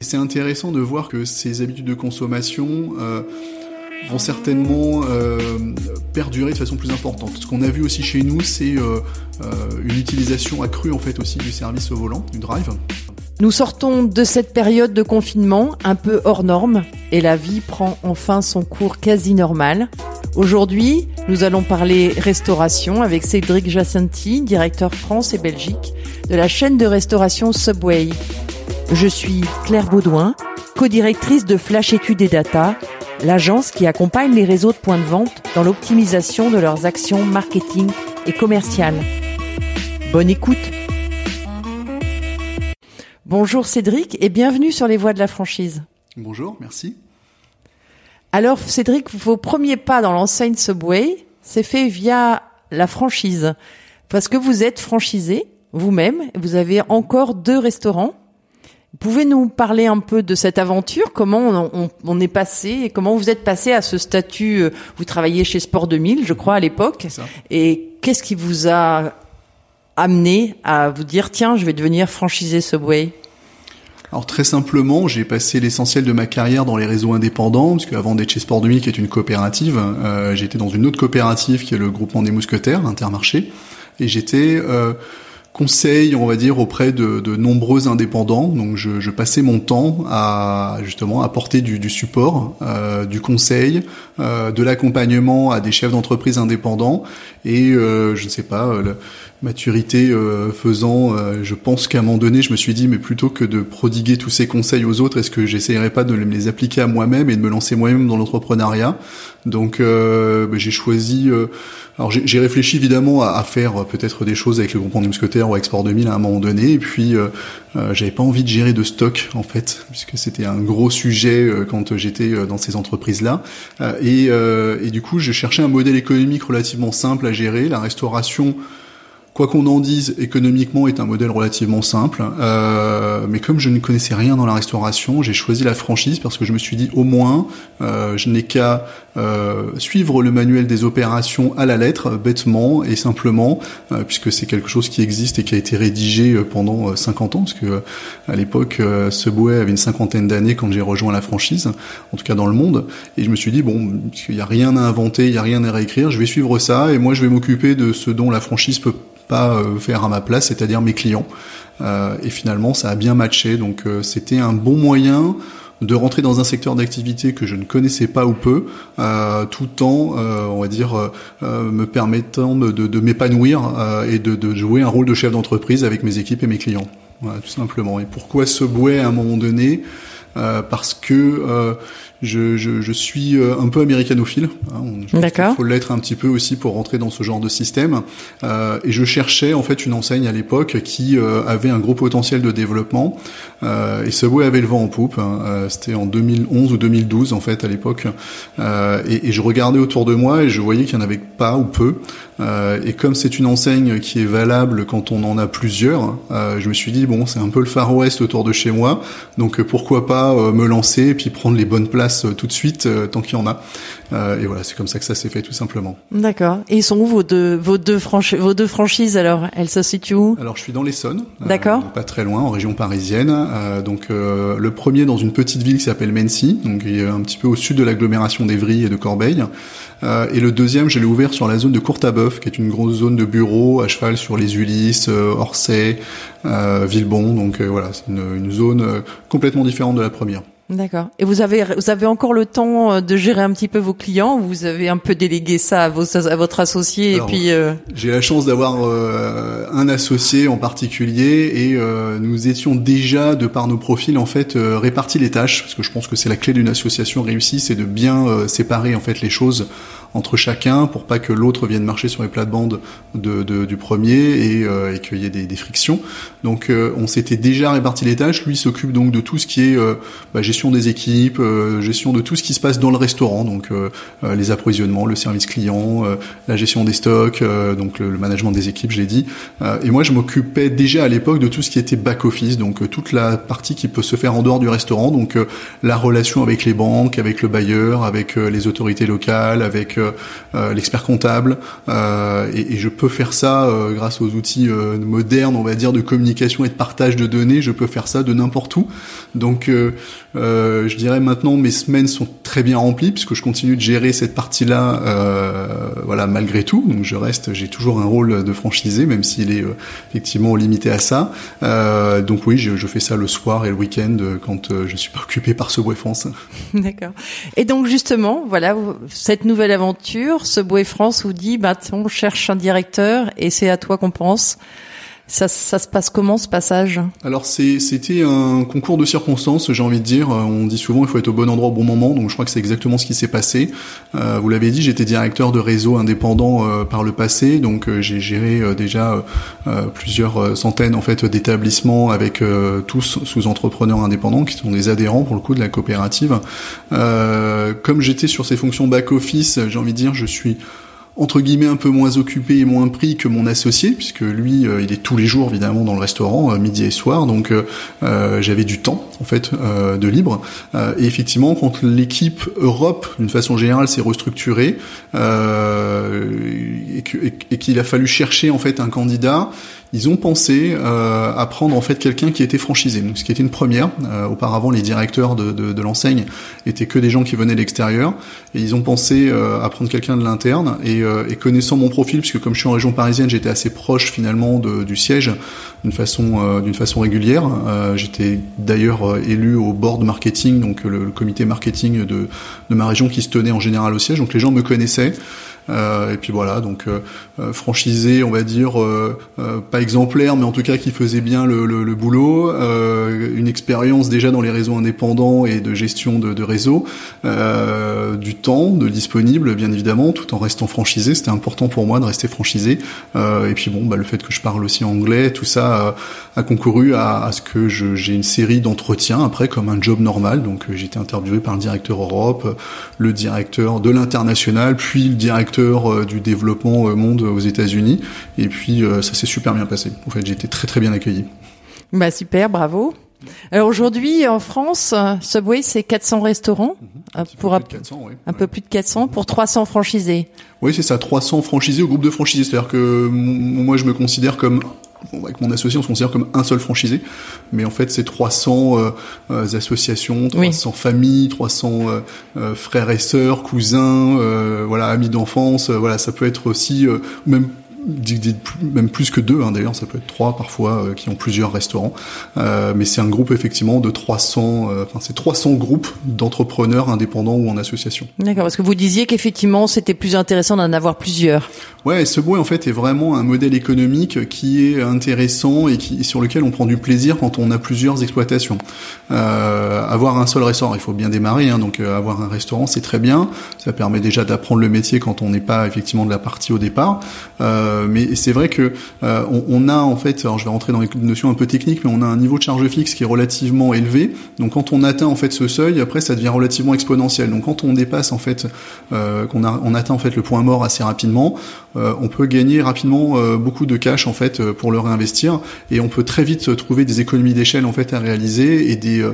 C'est intéressant de voir que ces habitudes de consommation euh, vont certainement euh, perdurer de façon plus importante. Ce qu'on a vu aussi chez nous, c'est euh, une utilisation accrue en fait aussi du service au volant, du drive. Nous sortons de cette période de confinement un peu hors norme et la vie prend enfin son cours quasi normal. Aujourd'hui, nous allons parler restauration avec Cédric Jacenti, directeur France et Belgique de la chaîne de restauration Subway. Je suis Claire Baudouin, co-directrice de Flash Études et Data, l'agence qui accompagne les réseaux de points de vente dans l'optimisation de leurs actions marketing et commerciales. Bonne écoute Bonjour Cédric et bienvenue sur les voies de la franchise. Bonjour, merci. Alors Cédric, vos premiers pas dans l'enseigne Subway, c'est fait via la franchise. Parce que vous êtes franchisé vous-même, vous avez encore deux restaurants pouvez nous parler un peu de cette aventure? Comment on, est passé et comment vous êtes passé à ce statut euh, Vous travailliez chez Sport 2000, je crois, à l'époque. Et qu'est-ce qui vous a amené à vous dire tiens, je vais devenir franchisé Subway? Alors très simplement, j'ai passé l'essentiel de ma carrière dans les réseaux indépendants, parce qu'avant d'être chez Sport 2000, qui est une coopérative, euh, j'étais dans une autre coopérative qui est le groupement des mousquetaires, Intermarché, et j'étais euh, conseil, on va dire, auprès de, de nombreux indépendants. Donc, je, je, passais mon temps à justement apporter du, support, euh, du conseil, euh, de l'accompagnement à des chefs d'entreprise indépendants. Et euh, je ne sais pas, maturité euh, faisant, je pense qu'à un moment donné, je me suis dit, mais plutôt que de prodiguer tous ces conseils aux autres, est-ce que j'essayerais pas de les appliquer à moi-même et de me lancer moi-même dans l'entrepreneuriat? Donc, bah, j'ai choisi alors j'ai réfléchi évidemment à, faire euh, peut-être des choses avec le groupe mousquetaires ou Export 2000 à un moment donné, et puis euh, euh, j'avais pas envie de gérer de stock en fait, puisque c'était un gros sujet euh, quand j'étais dans ces entreprises-là. Et, et, du coup, je cherchais un modèle économique relativement simple à gérer. La restauration quoi qu'on en dise, économiquement est un modèle relativement simple. Euh, mais comme je ne connaissais rien dans la restauration, j'ai choisi la franchise parce que je me suis dit au moins, euh, je n'ai qu'à euh, suivre le manuel des opérations à la lettre, bêtement et simplement, euh, puisque c'est quelque chose qui existe et qui a été rédigé euh, pendant 50 ans, parce que à l'époque, Subway avait une cinquantaine d'années quand j'ai rejoint la franchise, en tout cas dans le monde. Et je me suis dit bon, il n'y a rien à inventer, il n'y a rien à réécrire, je vais suivre ça et moi je vais m'occuper de ce dont la franchise peut pas faire à ma place, c'est-à-dire mes clients. Euh, et finalement, ça a bien matché. Donc, c'était un bon moyen de rentrer dans un secteur d'activité que je ne connaissais pas ou peu, euh, tout en, euh, on va dire, euh, me permettant de, m'épanouir et de, de, jouer un rôle de chef d'entreprise avec mes équipes et mes clients. Voilà, tout simplement. Et pourquoi ce bouet à un moment donné? Parce que je, je, je, suis euh, un peu américanophile. Hein, D'accord. Il faut l'être un petit peu aussi pour rentrer dans ce genre de système. Euh, et je cherchais en fait une enseigne à l'époque qui euh, avait un gros potentiel de développement. Euh, et Subway avait le vent en poupe. Hein. Euh, c'était en 2011 ou 2012 en fait à l'époque. Et, et, je regardais autour de moi et je voyais qu'il n'y en avait pas ou peu. Et comme c'est une enseigne qui est valable quand on en a plusieurs, je me suis dit bon c'est un peu le Far West autour de chez moi. Donc pourquoi pas me lancer et puis prendre les bonnes places euh, tout de suite euh, tant qu'il y en a. Euh, et voilà, c'est comme ça que ça s'est fait tout simplement. D'accord. Et ils sont où vos deux vos deux vos deux franchises alors? Elles se situent où? Alors je suis dans l'Essonne. D'accord. pas très loin, en région parisienne. donc le premier dans une petite ville qui s'appelle Mency, donc un petit peu au sud de l'agglomération d'Evry et de Corbeil. et le deuxième, je l'ai ouvert sur la zone de Courtabœuf, qui est une grosse zone de bureaux à cheval sur les Ulysses, Orsay, Villebon. Donc voilà, c'est une, une zone complètement différente de la première. D'accord. Et vous avez vous avez encore le temps euh, de gérer un petit peu vos clients Vous avez un peu délégué ça à, vos, à votre associé et puis. Euh... J'ai la chance d'avoir euh, un associé en particulier et euh, nous étions déjà de par nos profils en fait euh, répartis les tâches parce que je pense que c'est la clé d'une association réussie, c'est de bien séparer en fait les choses entre chacun pour pas que l'autre vienne marcher sur les plates-bandes de, de, du premier et, euh, et qu'il y ait des, des frictions. Donc euh, on s'était déjà réparti les tâches. Lui s'occupe donc de tout ce qui est euh, bah, gestion des équipes, gestion de tout ce qui se passe dans le restaurant, donc les approvisionnements, le service client, la gestion des stocks, donc le, le, management des équipes, je l'ai dit. et moi je m'occupais déjà à l'époque de tout ce qui était back office, donc toute la partie qui peut se faire en dehors du restaurant, donc la relation avec les banques, avec le bailleur, avec les autorités locales, avec l'expert comptable, et, et, je peux faire ça grâce aux outils euh, modernes, on va dire, de communication et de partage de données. Je peux faire ça de n'importe où. Donc, euh, euh, je dirais maintenant, mes semaines sont très bien remplies puisque je continue de gérer cette partie-là, voilà, malgré tout. Donc, je reste, j'ai toujours un rôle de franchisé, même s'il est effectivement limité à ça. donc oui, je, fais ça le soir et le week-end quand je suis pas occupé par ce France. D'accord. Et donc justement, voilà, cette nouvelle aventure, ce France vous dit, bah, on cherche un directeur et c'est à toi qu'on pense. Ça, se passe comment ce passage Alors c'était un concours de circonstances, j'ai envie de dire. On dit souvent il faut être au bon endroit au bon moment, donc je crois que c'est exactement ce qui s'est passé. Euh, vous l'avez dit, j'étais directeur de réseau indépendant euh, par le passé, donc euh, j'ai géré déjà plusieurs centaines en fait d'établissements avec tous sous entrepreneurs indépendants qui sont des adhérents pour le coup de la coopérative. comme j'étais sur ces fonctions back office, j'ai envie de dire, je suis entre guillemets un peu moins occupé et moins pris que mon associé puisque lui euh, il est tous les jours évidemment dans le restaurant euh, midi et soir. Donc euh, j'avais du temps en fait de libre. Et effectivement quand l'équipe Europe d'une façon générale s'est restructurée et qu'il a fallu chercher en fait un candidat ils ont pensé euh, à prendre en fait quelqu'un qui était franchisé, donc ce qui était une première. Euh, auparavant, les directeurs de, de, de l'enseigne étaient que des gens qui venaient de l'extérieur, et ils ont pensé euh, à prendre quelqu'un de l'interne. Et, euh, et, connaissant mon profil, puisque comme je suis en région parisienne, j'étais assez proche finalement de, du siège d'une façon euh, façon régulière. j'étais d'ailleurs élu au board marketing, donc le, le comité marketing de, de ma région qui se tenait en général au siège. Donc les gens me connaissaient. Euh, et puis voilà, donc euh, euh, franchisé, on va dire pas exemplaire, mais en tout cas qui faisait bien le, le, le boulot, une expérience déjà dans les réseaux indépendants et de gestion de, de réseau, du temps, de disponible bien évidemment, tout en restant franchisé. C'était important pour moi de rester franchisé. et puis bon, bah, le fait que je parle aussi anglais, tout ça a concouru à, à ce que j'ai une série d'entretiens après comme un job normal. Donc j'ai été interviewé par le directeur Europe, le directeur de l'international, puis le directeur euh, du développement euh, monde aux États-Unis. Et puis euh, ça s'est super bien passé. En fait, j'ai été très très bien accueilli. Bah super, bravo. Alors aujourd'hui en France, Subway c'est 400 restaurants mhm. pour un, peu, 400, oui. un peu plus de 400 pour 300 franchisés. Oui, c'est ça, 300 franchisés au groupe de franchisés. C'est-à-dire que moi je me considère comme avec mon associé, on se considère comme un seul franchisé, mais en fait, c'est 300 euh, euh, associations, 300 familles, 300 euh, frères et sœurs, cousins, voilà, amis d'enfance. voilà, ça peut être aussi même même plus que deux, hein, d'ailleurs, ça peut être trois parfois euh, qui ont plusieurs restaurants. Euh, mais c'est un groupe effectivement de 300, euh, enfin c'est 300 groupes d'entrepreneurs indépendants ou en association. D'accord, parce que vous disiez qu'effectivement c'était plus intéressant d'en avoir plusieurs. Ouais, ce bois en fait est vraiment un modèle économique qui est intéressant et qui sur lequel on prend du plaisir quand on a plusieurs exploitations. avoir un seul restaurant, il faut bien démarrer, hein, donc avoir un restaurant c'est très bien, ça permet déjà d'apprendre le métier quand on n'est pas effectivement de la partie au départ. Euh, mais c'est vrai que euh, on, a en fait, alors je vais rentrer dans les notions un peu techniques, mais on a un niveau de charge fixe qui est relativement élevé. Donc quand on atteint en fait ce seuil, après ça devient relativement exponentiel. Donc quand on dépasse en fait, euh, qu'on on atteint en fait le point mort assez rapidement, euh, on peut gagner rapidement euh, beaucoup de cash en fait pour le réinvestir et on peut très vite trouver des économies d'échelle en fait à réaliser et des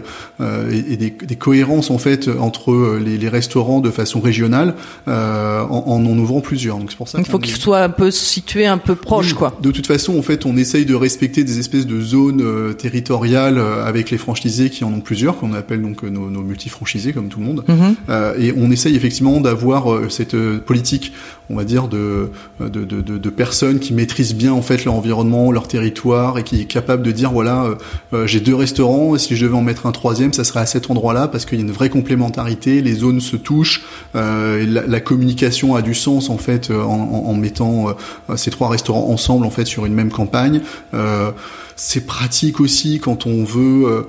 et des, des, cohérences en fait entre les, les restaurants de façon régionale en, en, en ouvrant plusieurs. Donc c'est pour ça. Il faut qu'il soit un peu situé un peu proche, quoi. De toute façon, en fait, on essaye de respecter des espèces de zones euh, territoriales euh, avec les franchisés qui en ont plusieurs, qu'on appelle donc euh, nos, nos multifranchisés, comme tout le monde. Mhm. et on essaye effectivement d'avoir cette politique, on va dire, de de, de, de, personnes qui maîtrisent bien en fait leur environnement, leur territoire, et qui est capable de dire voilà, j'ai deux restaurants, et si je devais en mettre un troisième, ça serait à cet endroit-là parce qu'il y a une vraie complémentarité, les zones se touchent, la, la, communication a du sens en fait en, en, en mettant ces trois restaurants ensemble en fait sur une même campagne. Euh, c'est pratique aussi quand on veut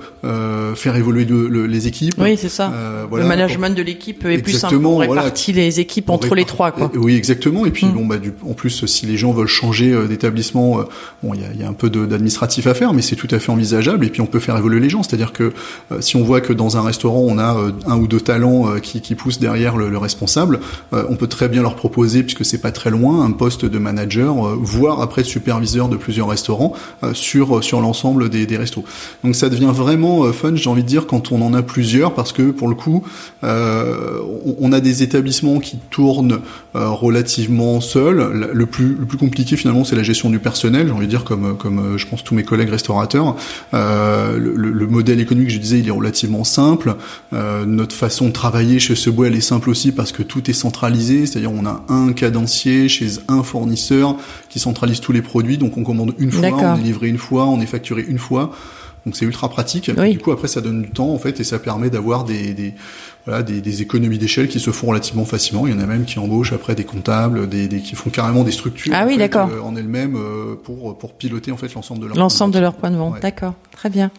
faire évoluer les équipes. Oui, c'est ça. le management de l'équipe est plus simple. On répartit les équipes entre les trois. Quoi. Oui, exactement. Et puis mm. bon, bah, du, en plus, si les gens veulent changer d'établissement, bon, il y a, y a, un peu d'administratif à faire, mais c'est tout à fait envisageable. Et puis on peut faire évoluer les gens. C'est-à-dire que si on voit que dans un restaurant on a un ou deux talents qui, qui poussent derrière le, le responsable, on peut très bien leur proposer, puisque c'est pas très loin, un poste de manager, voire après superviseur de plusieurs restaurants sur sur l'ensemble des, des restos. Donc ça devient vraiment fun, j'ai envie de dire, quand on en a plusieurs, parce que pour le coup, euh, on, a des établissements qui tournent euh, relativement seuls. Le plus, le plus compliqué finalement, c'est la gestion du personnel. J'ai envie de dire, comme, comme euh, je pense tous mes collègues restaurateurs, le, le, modèle économique, je disais, il est relativement simple. notre façon de travailler chez Subway, elle est simple aussi parce que tout est centralisé, c'est-à-dire on a un cadencier chez un fournisseur qui centralise tous les produits, donc on commande une fois, on est livré une fois, on est facturé une fois. Donc c'est ultra pratique. Du coup après ça donne du temps en fait et ça permet d'avoir des, des voilà des, des économies d'échelle qui se font relativement facilement. Il y en a même qui embauchent après des comptables, des, des qui font carrément des structures ah, oui. Euh, en elles-mêmes euh, pour pour piloter en fait l'ensemble de leur l'ensemble de leurs points de vente. D'accord, très bien.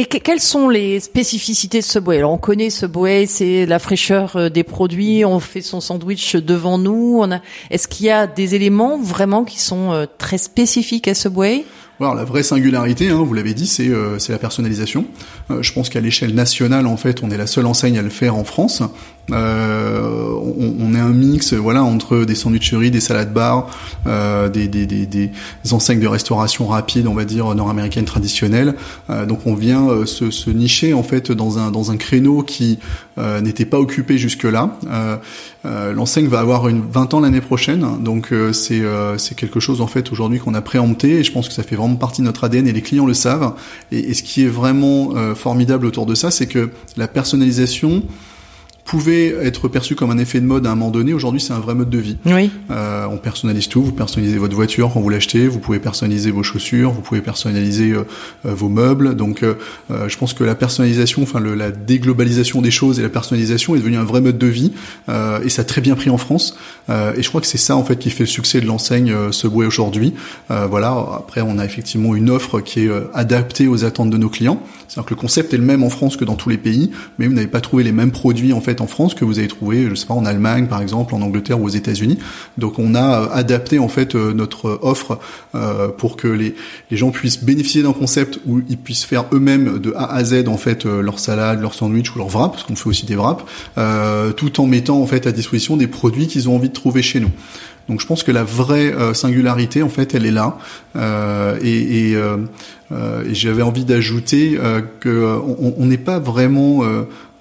Et quelles sont les spécificités de Subway Alors on connaît Subway, c'est la fraîcheur euh, des produits, on fait son sandwich devant nous. On a... Est-ce qu'il y a des éléments vraiment qui sont très spécifiques à Subway alors la vraie singularité, hein, vous l'avez dit, c'est euh, la personnalisation. Euh, je pense qu'à l'échelle nationale, en fait, on est la seule enseigne à le faire en France. Euh, on, on, est un mix, voilà, entre des sandwicheries, des salades bars, euh, des, des, des, des, enseignes de restauration rapide, on va dire nord-américaine traditionnelle. Euh, donc on vient euh, se, se, nicher en fait dans un dans un créneau qui euh, n'était pas occupé jusque-là. L'enseigne va avoir une 20 ans l'année prochaine, donc c'est c'est quelque chose en fait aujourd'hui qu'on a préempté et je pense que ça fait vraiment partie de notre ADN et les clients le savent. Et, et ce qui est vraiment formidable autour de ça, c'est que la personnalisation pouvait être perçu comme un effet de mode à un moment donné, aujourd'hui c'est un vrai mode de vie. Oui. Euh, on personnalise tout, vous personnalisez votre voiture quand vous l'achetez, vous pouvez personnaliser vos chaussures, vous pouvez personnaliser euh, euh vos meubles. Donc euh, euh, je pense que la personnalisation, enfin le, la déglobalisation des choses et la personnalisation est devenue un vrai mode de vie et ça a très bien pris en France. et je crois que c'est ça en fait qui fait le succès de l'enseigne Subway aujourd'hui. voilà. Après on a effectivement une offre qui est adaptée aux attentes de nos clients. C'est-à-dire que le concept est le même en France que dans tous les pays, mais vous n'avez pas trouvé les mêmes produits en fait en France que vous avez trouvé, je sais pas, en Allemagne par exemple, en Angleterre ou aux États-Unis. Donc on a euh, adapté en fait euh, notre offre euh, pour que les, les gens puissent bénéficier d'un concept où ils puissent faire eux-mêmes de A à Z en fait leur salade, leur sandwich ou leur wrap, parce qu'on fait aussi des wraps, tout en mettant en fait à disposition des produits qu'ils ont envie de trouver chez nous. Donc je pense que la vraie singularité, en fait, elle est là. Euh, et, et, euh, et j'avais envie d'ajouter que on n'est pas vraiment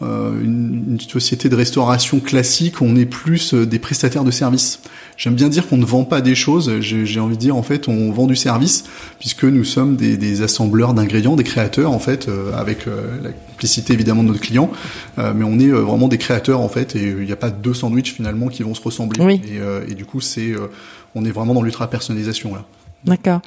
euh, une, société de restauration classique, on est plus euh, des prestataires de services. J'aime bien dire qu'on ne vend pas des choses, j'ai envie de dire en fait on vend du service, puisque nous sommes des, des assembleurs d'ingrédients, des créateurs en fait, euh, avec la complicité évidemment de notre client, mais on est vraiment des créateurs en fait, et il n'y a pas deux sandwichs finalement qui vont se ressembler. Et, et, du coup c'est, on est vraiment dans l'ultra personnalisation là. D'accord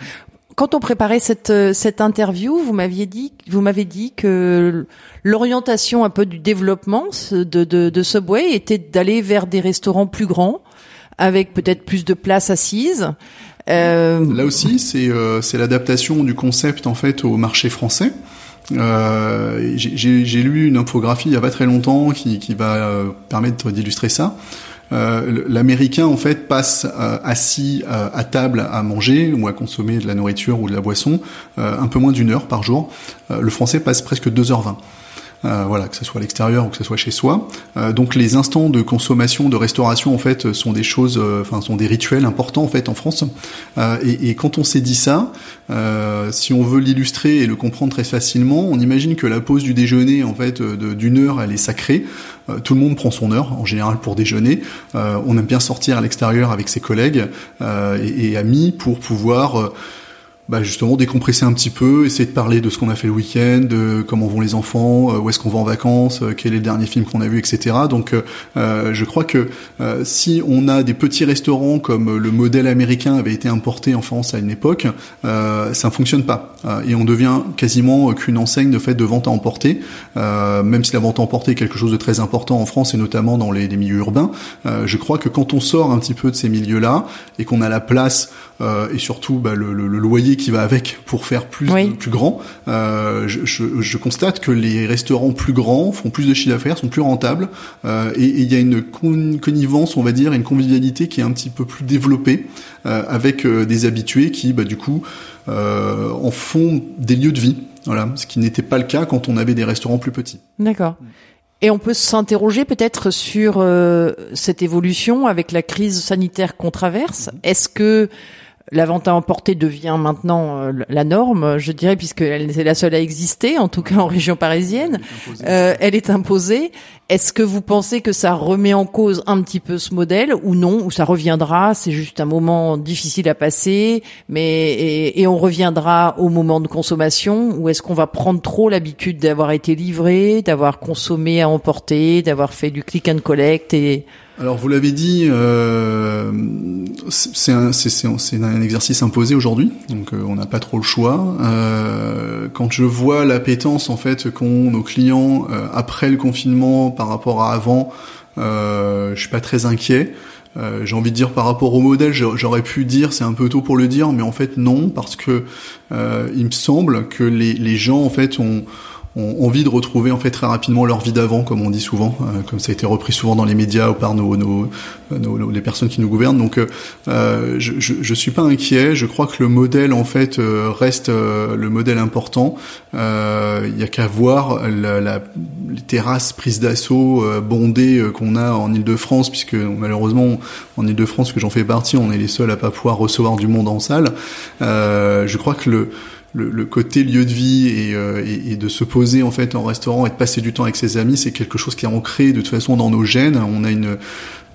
quand on préparait cette euh, cette interview, vous m'aviez dit vous m'avez dit que l'orientation un peu du développement de de, de Subway était d'aller vers des restaurants plus grands avec peut-être plus de places assises. Euh... Là aussi, c'est euh, c'est l'adaptation du concept en fait au marché français. Euh, J'ai lu une infographie il y a pas très longtemps qui, qui va euh, permettre d'illustrer ça. Euh, l'américain en fait passe euh, assis euh, à table à manger ou à consommer de la nourriture ou de la boisson un peu moins d'une heure par jour. le français passe presque 2h20. Euh, voilà, que ce soit à l'extérieur ou que ce soit chez soi. Euh, donc les instants de consommation, de restauration en fait sont des choses, euh, enfin sont des rituels importants en fait en France. Et, et, quand on s'est dit ça, si on veut l'illustrer et le comprendre très facilement, on imagine que la pause du déjeuner en fait d'une heure, elle est sacrée. tout le monde prend son heure en général pour déjeuner. on aime bien sortir à l'extérieur avec ses collègues et, et, amis pour pouvoir bah justement décompresser un petit peu, essayer de parler de ce qu'on a fait le week-end, de comment vont les enfants, euh, où est-ce qu'on va en vacances, euh, quel est le dernier film qu'on a vu, etc. Donc euh, je crois que si on a des petits restaurants comme le modèle américain avait été importé en France à une époque, ça ne fonctionne pas et on devient quasiment qu'une enseigne de fait de vente à emporter, même si la vente à emporter est quelque chose de très important en France et notamment dans les, les milieux urbains. je crois que quand on sort un petit peu de ces milieux-là et qu'on a la place euh, et surtout bah, le, le, loyer qui va avec pour faire plus plus grand, euh, je, je, je, constate que les restaurants plus grands font plus de chiffre d'affaires, sont plus rentables, euh, et il y a une connivence, on va dire, une convivialité qui est un petit peu plus développée euh, avec euh, des habitués qui, bah, du coup, en font des lieux de vie. Voilà, ce qui n'était pas le cas quand on avait des restaurants plus petits. D'accord. Et on peut s'interroger peut-être sur euh, cette évolution avec la crise sanitaire qu'on traverse. Est-ce que la vente à emporter devient maintenant euh, la norme, je dirais, puisque c'est la seule à exister, en tout cas en région parisienne. Euh, elle est imposée. Est-ce que vous pensez que ça remet en cause un petit peu ce modèle ou non, ou ça reviendra C'est juste un moment difficile à passer, mais et, et on reviendra au moment de consommation. Ou est-ce qu'on va prendre trop l'habitude d'avoir été livré, d'avoir consommé à emporter, d'avoir fait du click and collect et alors vous l'avez dit, euh, c'est un, exercice imposé aujourd'hui, donc euh, on n'a pas trop le choix. Euh, quand je vois l'appétence en fait qu'ont nos clients euh, après le confinement par rapport à avant, euh, je suis pas très inquiet. Euh, j'ai envie de dire par rapport au modèle, j'aurais pu dire c'est un peu tôt pour le dire, mais en fait non parce que il me semble que les, les gens en fait ont ont envie de retrouver en fait très rapidement leur vie d'avant, comme on dit souvent, euh, comme ça a été repris souvent dans les médias ou par nos, nos, nos les personnes qui nous gouvernent. Donc, euh, euh, je, je, je, suis pas inquiet. Je crois que le modèle en fait reste le modèle important. Il y a qu'à voir la, la, les terrasses prises d'assaut bondées qu'on a en Île-de-France, puisque malheureusement en Île-de-France, que j'en fais partie, on est les seuls à pas pouvoir recevoir du monde en salle. je crois que le le, le, côté lieu de vie et, euh, et, et, de se poser en fait en restaurant et de passer du temps avec ses amis, c'est quelque chose qui est ancré de toute façon dans nos gènes. On a une,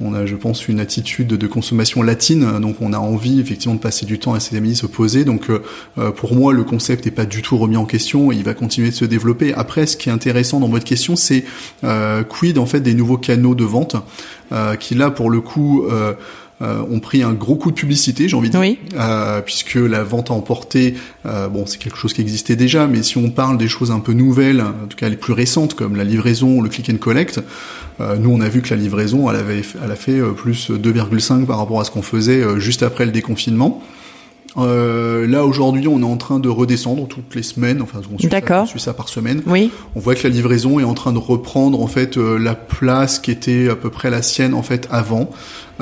on a, je pense, une attitude de consommation latine, donc on a envie effectivement de passer du temps avec ses amis, se poser. Donc euh, euh, pour moi, le concept n'est pas du tout remis en question, et il va continuer de se développer. Après, ce qui est intéressant dans votre question, c'est euh, quid en fait des nouveaux canaux de vente qui là pour le coup euh, ont pris un gros coup de publicité, j'ai envie de dire, euh, puisque la vente à emporter, euh, bon, c'est quelque chose qui existait déjà, mais si on parle des choses un peu nouvelles, en tout cas les plus récentes, comme la livraison, le click and collect, euh, nous on a vu que la livraison, elle avait, elle a fait plus 2,5 par rapport à ce qu'on faisait juste après le déconfinement. Euh, là aujourd'hui, on est en train de redescendre toutes les semaines. Enfin, on suit, ça, on suit ça, par semaine. Oui. On voit que la livraison est en train de reprendre en fait euh, la place qui était à peu près la sienne en fait avant,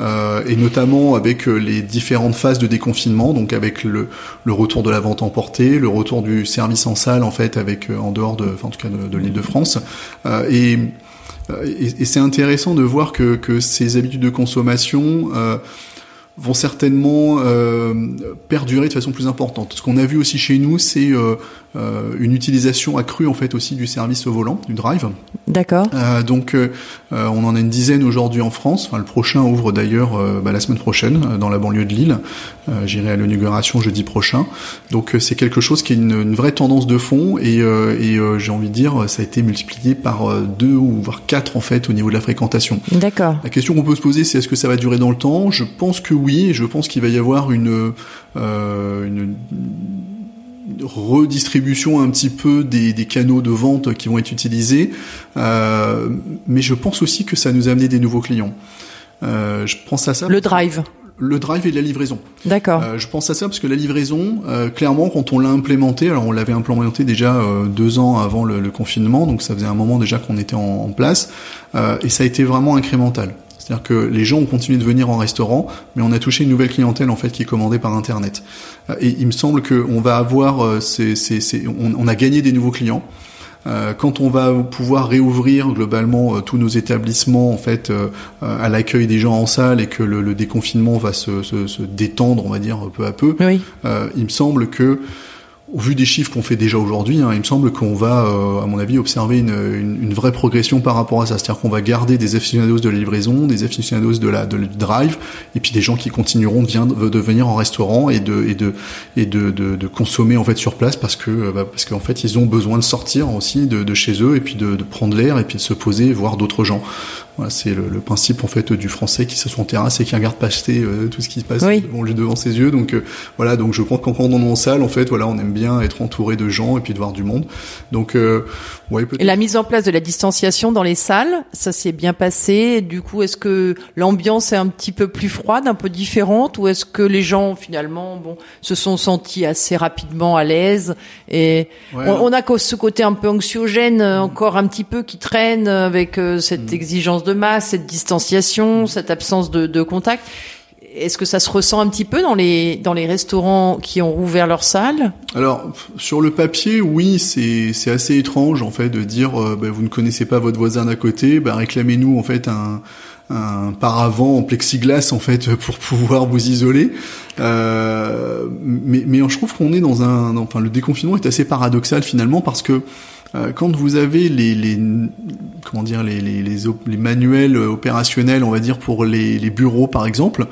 euh, et notamment avec euh, les différentes phases de déconfinement. Donc avec le, le retour de la vente emportée, le retour du service en salle en fait avec en dehors de, enfin, en tout cas de, de l'Île-de-France, et et, et c'est intéressant de voir que, que ces habitudes de consommation euh, vont certainement euh, perdurer de façon plus importante. Ce qu'on a vu aussi chez nous, c'est euh, une utilisation accrue en fait aussi du service au volant, du drive. D'accord. Euh, donc euh, on en a une dizaine aujourd'hui en France. Enfin, le prochain ouvre d'ailleurs bah, la semaine prochaine dans la banlieue de Lille. J'irai à l'inauguration jeudi prochain. Donc c'est quelque chose qui est une, une, vraie tendance de fond et, et j'ai envie de dire ça a été multiplié par deux ou voire quatre en fait au niveau de la fréquentation. D'accord. La question qu'on peut se poser c'est est-ce que ça va durer dans le temps? Je pense que oui. Je pense qu'il va y avoir une, une redistribution un petit peu des, des, canaux de vente qui vont être utilisés, euh, mais je pense aussi que ça nous a amené des nouveaux clients. Euh, je pense à ça. Le drive. Le drive et la livraison. D'accord. Euh, je pense à ça parce que la livraison, euh, clairement, quand on l'a implémenté, alors on l'avait implémenté déjà euh, deux ans avant le, le, confinement, donc ça faisait un moment déjà qu'on était en, en place, et ça a été vraiment incrémental. C'est-à-dire que les gens ont continué de venir en restaurant, mais on a touché une nouvelle clientèle en fait qui est commandée par internet. Et il me semble qu'on va avoir, euh, ces, ces, ces, on, on, a gagné des nouveaux clients. Euh, quand on va pouvoir réouvrir globalement euh, tous nos établissements en fait à l'accueil des gens en salle et que le, le déconfinement va se, se, se, détendre, on va dire peu à peu, oui. il me semble que au vu des chiffres qu'on fait déjà aujourd'hui, hein, il me semble qu'on va, euh, à mon avis, observer une, une, une, vraie progression par rapport à ça. C'est-à-dire qu'on va garder des aficionados de la livraison, des aficionados de la de drive, et puis des gens qui continueront de, de venir en restaurant et de et de et de, de, de consommer en fait sur place parce que euh, bah, parce qu'en fait ils ont besoin de sortir aussi de, de chez eux et puis de, de prendre l'air et puis de se poser, voir d'autres gens. Voilà, c'est le, le, principe en fait du français qui s'assoit en terrasse et qui regarde passer euh, tout ce qui se passe oui. devant, devant ses yeux. Donc euh, voilà, donc je crois qu'en quand on est en salle, en fait, voilà, on aime bien être entouré de gens et puis de voir du monde. Donc, euh, ouais, Et la mise en place de la distanciation dans les salles, ça s'est bien passé. Du coup, est-ce que l'ambiance est un petit peu plus froide, un peu différente, ou est-ce que les gens finalement, bon, se sont sentis assez rapidement à l'aise et on, a ce côté un peu anxiogène euh, encore un petit peu qui traîne avec euh, cette mm. exigence de masse, cette distanciation, cette absence de, de contact. Est-ce que ça se ressent un petit peu dans les dans les restaurants qui ont rouvert leurs salles? Alors sur le papier, oui, c'est c'est assez étrange en fait de dire euh, bah, vous ne connaissez pas votre voisin d'à côté, bah, réclamez-nous en fait un un paravent en plexiglas en fait pour pouvoir vous isoler. Euh, mais, mais je trouve qu'on est dans un, enfin le déconfinement est assez paradoxal finalement parce que euh, quand vous avez les, les comment dire les, les, les, les, manuels opérationnels, on va dire pour les, les bureaux par exemple,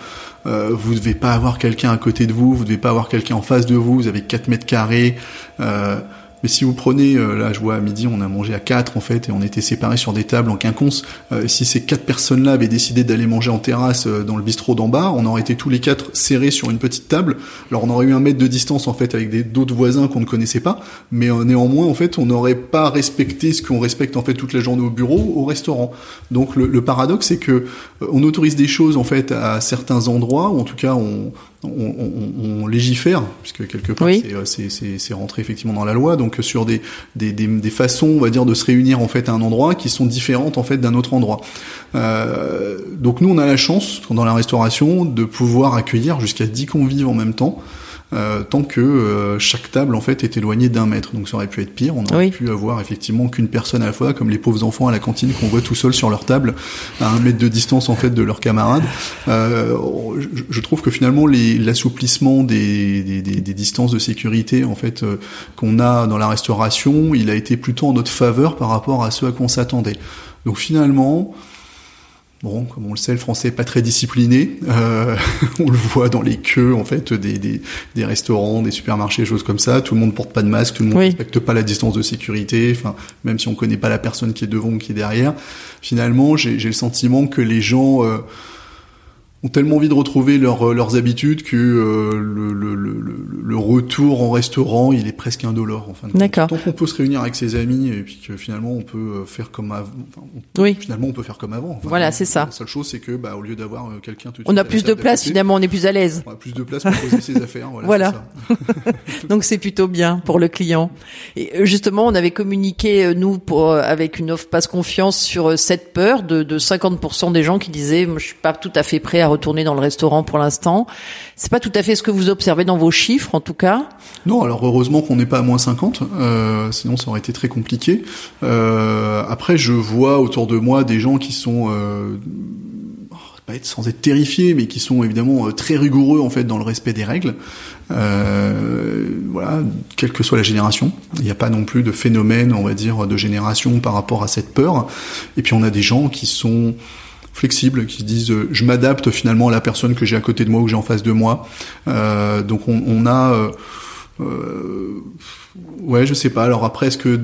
euh, vous devez pas avoir quelqu'un à côté de vous, vous devez pas avoir quelqu'un en face de vous, vous avez 4 mètres carrés. Euh, mais si vous prenez, euh, là je vois à midi on a mangé à quatre en fait et on était séparés sur des tables en quinconce. Euh, si ces quatre personnes-là avaient décidé d'aller manger en terrasse euh, dans le bistrot d'en bas, on aurait été tous les quatre serrés sur une petite table. Alors on aurait eu un mètre de distance en fait avec d'autres voisins qu'on ne connaissait pas, mais néanmoins en fait on n'aurait pas respecté ce qu'on respecte en fait toute la journée au bureau, au restaurant. Donc le, le paradoxe c'est que on autorise des choses en fait à certains endroits, ou en tout cas on, on, on, légifère, puisque quelque part euh, c'est rentré effectivement dans la loi, donc sur des, des, des, des, façons, on va dire, de se réunir en fait à un endroit qui sont différentes en fait d'un autre endroit. Euh, donc nous on a la chance dans la restauration de pouvoir accueillir jusqu'à 10 convives en même temps. Euh, tant que euh, chaque table en fait est éloignée d'un mètre. Donc ça aurait pu être pire. On aurait pu avoir effectivement qu'une personne à la fois, comme les pauvres enfants à la cantine qu'on voit tout seuls sur leur table, à un mètre de distance en fait de leurs camarades. Euh, je, je, trouve que finalement l'assouplissement des, des, des, des, distances de sécurité en fait euh, qu'on a dans la restauration, il a été plutôt en notre faveur par rapport à ce à quoi on s'attendait. Donc finalement, Bon, comme on le sait, le français est pas très discipliné. Euh, on le voit dans les queues en fait des, des, des, restaurants, des supermarchés, choses comme ça. Tout le monde porte pas de masque, tout le monde ne respecte pas la distance de sécurité. Enfin, même si on connaît pas la personne qui est devant ou qui est derrière, finalement, j'ai le sentiment que les gens euh, ont tellement envie de retrouver leur, euh, leurs habitudes que euh, le, le, le, le, retour en restaurant, il est presque indolore. Enfin, D'accord. Tant qu'on peut se réunir avec ses amis et puis que finalement on peut euh, faire comme avant. Enfin, oui. Finalement, on peut faire comme avant. Enfin, voilà, c'est ça. La seule chose, c'est que bah, au lieu d'avoir quelqu'un tout on a plus de place. Finalement, on est plus à l'aise. On a plus de place pour poser ses affaires. Voilà. voilà. Donc c'est plutôt bien pour le client. Et justement, on avait communiqué nous pour avec une offre passe confiance sur cette peur de, de 50% des gens qui disaient, je suis pas tout à fait prêt à retourner dans le restaurant pour l'instant. C'est pas tout à fait ce que vous observez dans vos chiffres, en tout cas. Non, alors heureusement qu'on n'est pas à moins 50, euh, sinon ça aurait été très compliqué. Euh, après, je vois autour de moi des gens qui sont euh, pas être sans être terrifiés, mais qui sont évidemment euh, très rigoureux en fait dans le respect des règles. Euh, voilà, quelle que soit la génération, il n'y a pas non plus de phénomène, on va dire, de génération par rapport à cette peur. Et puis on a des gens qui sont flexibles, qui se disent euh, je m'adapte finalement à la personne que j'ai à côté de moi ou que j'ai en face de moi. Euh, donc on, on a, euh, ouais, je sais pas. Alors après, est-ce que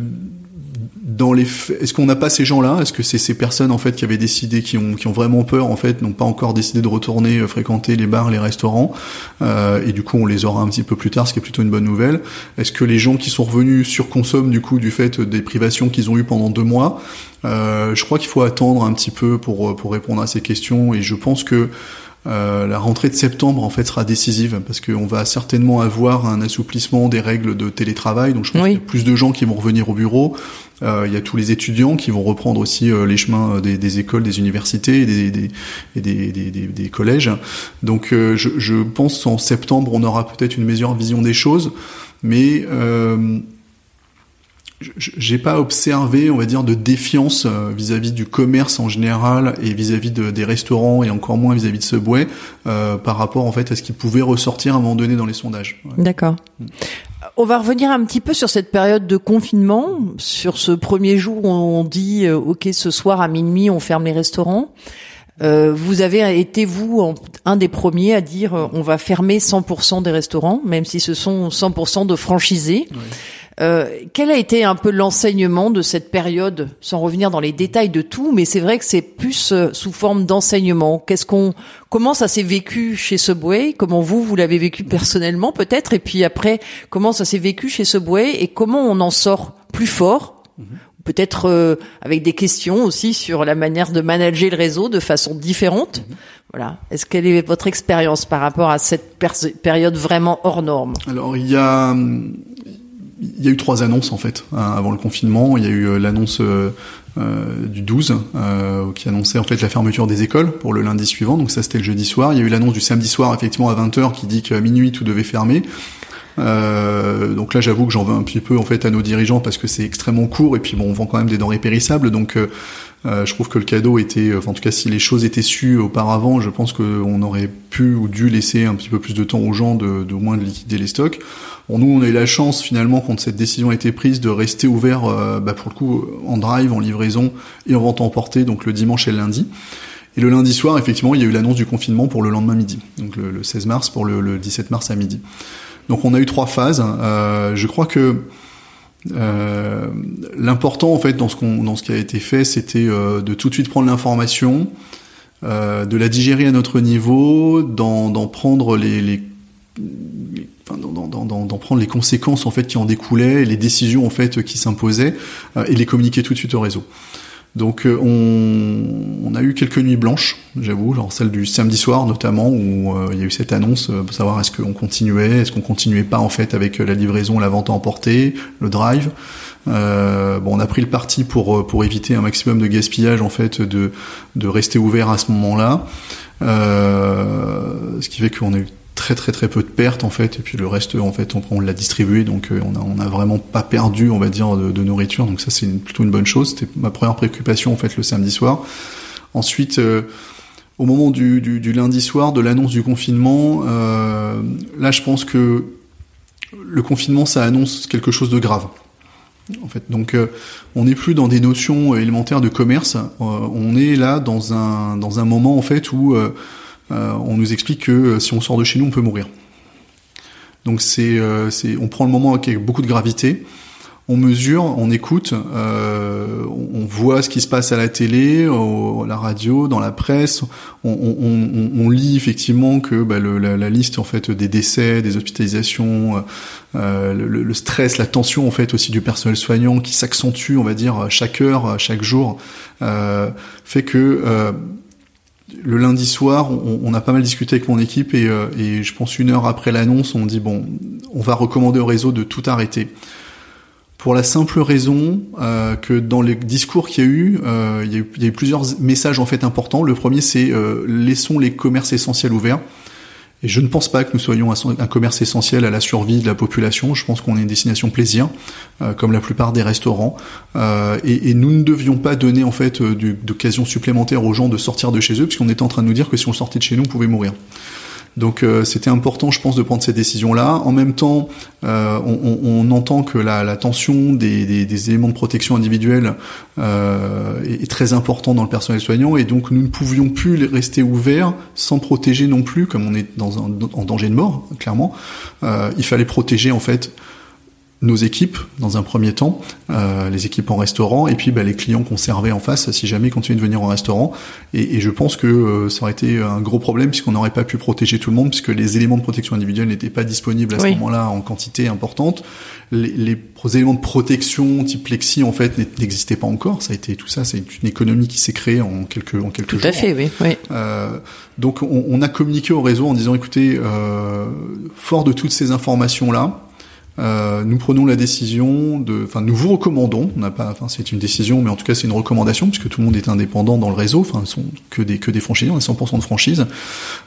est-ce qu'on n'a pas ces gens-là? Est-ce que c'est ces personnes en fait qui avaient décidé, qui ont qui ont vraiment peur en fait, n'ont pas encore décidé de retourner euh, fréquenter les bars, les restaurants, euh, et du coup on les aura un petit peu plus tard, ce qui est plutôt une bonne nouvelle. Est-ce que les gens qui sont revenus surconsomment du coup du fait des privations qu'ils ont eues pendant deux mois euh, Je crois qu'il faut attendre un petit peu pour pour répondre à ces questions, et je pense que euh, la rentrée de septembre en fait sera décisive parce qu'on va certainement avoir un assouplissement des règles de télétravail. Donc je pense qu'il y a plus de gens qui vont revenir au bureau. Euh, il y a tous les étudiants qui vont reprendre aussi euh, les chemins des, des, écoles, des universités et des, des, des, des collèges. Donc je, je pense qu'en septembre on aura peut-être une meilleure vision des choses, mais j'ai pas observé, on va dire, de défiance euh, vis-à-vis du commerce en général et vis-à-vis de, des restaurants et encore moins vis-à-vis de Subway euh, par rapport en fait à ce qui pouvait ressortir à un moment donné dans les sondages. D'accord. Mm. On va revenir un petit peu sur cette période de confinement, sur ce premier jour où on dit euh, OK, ce soir à minuit on ferme les restaurants. Euh, vous avez été vous un des premiers à dire on va fermer 100% des restaurants, même si ce sont 100% de franchisés. Euh, quel a été un peu l'enseignement de cette période, sans revenir dans les détails de tout, mais c'est vrai que c'est plus euh, sous forme d'enseignement. Qu'est-ce qu'on, comment ça s'est vécu chez Subway? Comment vous, vous l'avez vécu personnellement peut-être? Et puis après, comment ça s'est vécu chez Subway Et comment on en sort plus fort? Mhm. Peut-être euh, avec des questions aussi sur la manière de manager le réseau de façon différente. Mhm. Voilà. Est-ce quelle est votre expérience par rapport à cette période vraiment hors norme? Alors il y a il y a eu trois annonces en fait hein, avant le confinement. Il y a eu euh, l'annonce euh, euh, du 12 qui annonçait en fait la fermeture des écoles pour le lundi suivant. Donc ça c'était le jeudi soir. Il y a eu l'annonce du samedi soir effectivement à 20h qui dit qu'à minuit tout devait fermer. Euh, donc là, j'avoue que j'en veux un petit peu en fait à nos dirigeants parce que c'est extrêmement court et puis bon, on vend quand même des denrées périssables, donc euh, euh je trouve que le cadeau était, enfin, en tout cas, si les choses étaient sues auparavant, je pense qu'on aurait pu ou dû laisser un petit peu plus de temps aux gens de, de moins de liquider les stocks. Bon, nous, on a eu la chance finalement quand cette décision a été prise de rester ouvert, euh, bah, pour le coup, en drive, en livraison et en vente emportée, donc le dimanche et le lundi. Et le lundi soir, effectivement, il y a eu l'annonce du confinement pour le lendemain midi, donc le, 16 mars pour le, le 17 mars à midi. Donc on a eu trois phases. Euh, je crois que euh, l'important en fait dans ce qu'on dans ce qui a été fait, c'était euh, de tout de suite prendre l'information, euh, de la digérer à notre niveau, d'en prendre les, d'en prendre les conséquences en fait qui en découlaient, les décisions en fait qui s'imposaient euh, et les communiquer tout de suite au réseau. Donc euh, on, a eu quelques nuits blanches, j'avoue, genre celle du samedi soir notamment, où euh, il y a eu cette annonce euh, pour savoir est-ce qu'on continuait, est-ce qu'on continuait pas en fait avec la livraison, la vente à emporter, le drive. bon, on a pris le parti pour pour éviter un maximum de gaspillage en fait, de de rester ouvert à ce moment-là. ce qui fait qu'on a très très très peu de pertes en fait et puis le reste en fait on, l'a distribué donc euh, on a on a vraiment pas perdu on va dire de, nourriture donc ça c'est plutôt une bonne chose. C'était ma première préoccupation en fait le samedi soir. Ensuite euh, au moment du, lundi soir de l'annonce du confinement euh, là je pense que le confinement ça annonce quelque chose de grave en fait. Donc on n'est plus dans des notions élémentaires de commerce. On est là dans un dans un moment en fait où on nous explique que euh, si on sort de chez nous, on peut mourir. Donc c'est, euh, on prend le moment avec beaucoup de gravité on mesure, on écoute, euh, on voit ce qui se passe à la télé, à la radio, dans la presse. On, lit effectivement que bah, la, liste en fait des décès, des hospitalisations, euh, le, stress, la tension en fait aussi du personnel soignant qui s'accentue, on va dire chaque heure, chaque jour, fait que le lundi soir, on, a pas mal discuté avec mon équipe et, euh, et je pense une heure après l'annonce, on dit bon, on va recommander au réseau de tout arrêter. Pour la simple raison euh, que dans les discours qu'il y a eu, euh, il, y a eu, il y a eu plusieurs messages en fait importants. Le premier, c'est laissons les commerces essentiels ouverts. Et je ne pense pas que nous soyons un, commerce essentiel à la survie de la population. Je pense qu'on est une destination plaisir, euh, comme la plupart des restaurants. Euh, et, nous ne devions pas donner en fait euh, d'occasion supplémentaire aux gens de sortir de chez eux, puisqu'on était en train de nous dire que si on sortait de chez nous, on pouvait mourir. Donc euh, c'était important, je pense, de prendre ces décisions-là. En même temps, euh, on, entend que la, tension des, éléments de protection individuelle euh, est, très important dans le personnel soignant, et donc nous ne pouvions plus rester ouverts sans protéger non plus, comme on est dans un en danger de mort, clairement. Il fallait protéger en fait nos équipes dans un premier temps, euh, les équipes en restaurant, et puis bah, les clients qu'on servait en face, si jamais ils continuaient de venir en restaurant. Et, et je pense que euh, ça aurait été un gros problème puisqu'on n'aurait pas pu protéger tout le monde puisque les éléments de protection individuelle n'étaient pas disponibles à ce moment-là en quantité importante. Les, les, éléments de protection type plexi en fait n'existaient pas encore. Ça a été tout ça, c'est une économie qui s'est créée en quelques en quelques jours. Tout à fait, oui. oui. Euh, donc on, on, a communiqué au réseau en disant écoutez, euh, fort de toutes ces informations là euh, nous prenons la décision de, enfin, nous vous recommandons. On n'a pas, enfin, c'est une décision, mais en tout cas, c'est une recommandation puisque tout le monde est indépendant dans le réseau. Enfin, sont que des que des franchisés, on est 100% de franchise.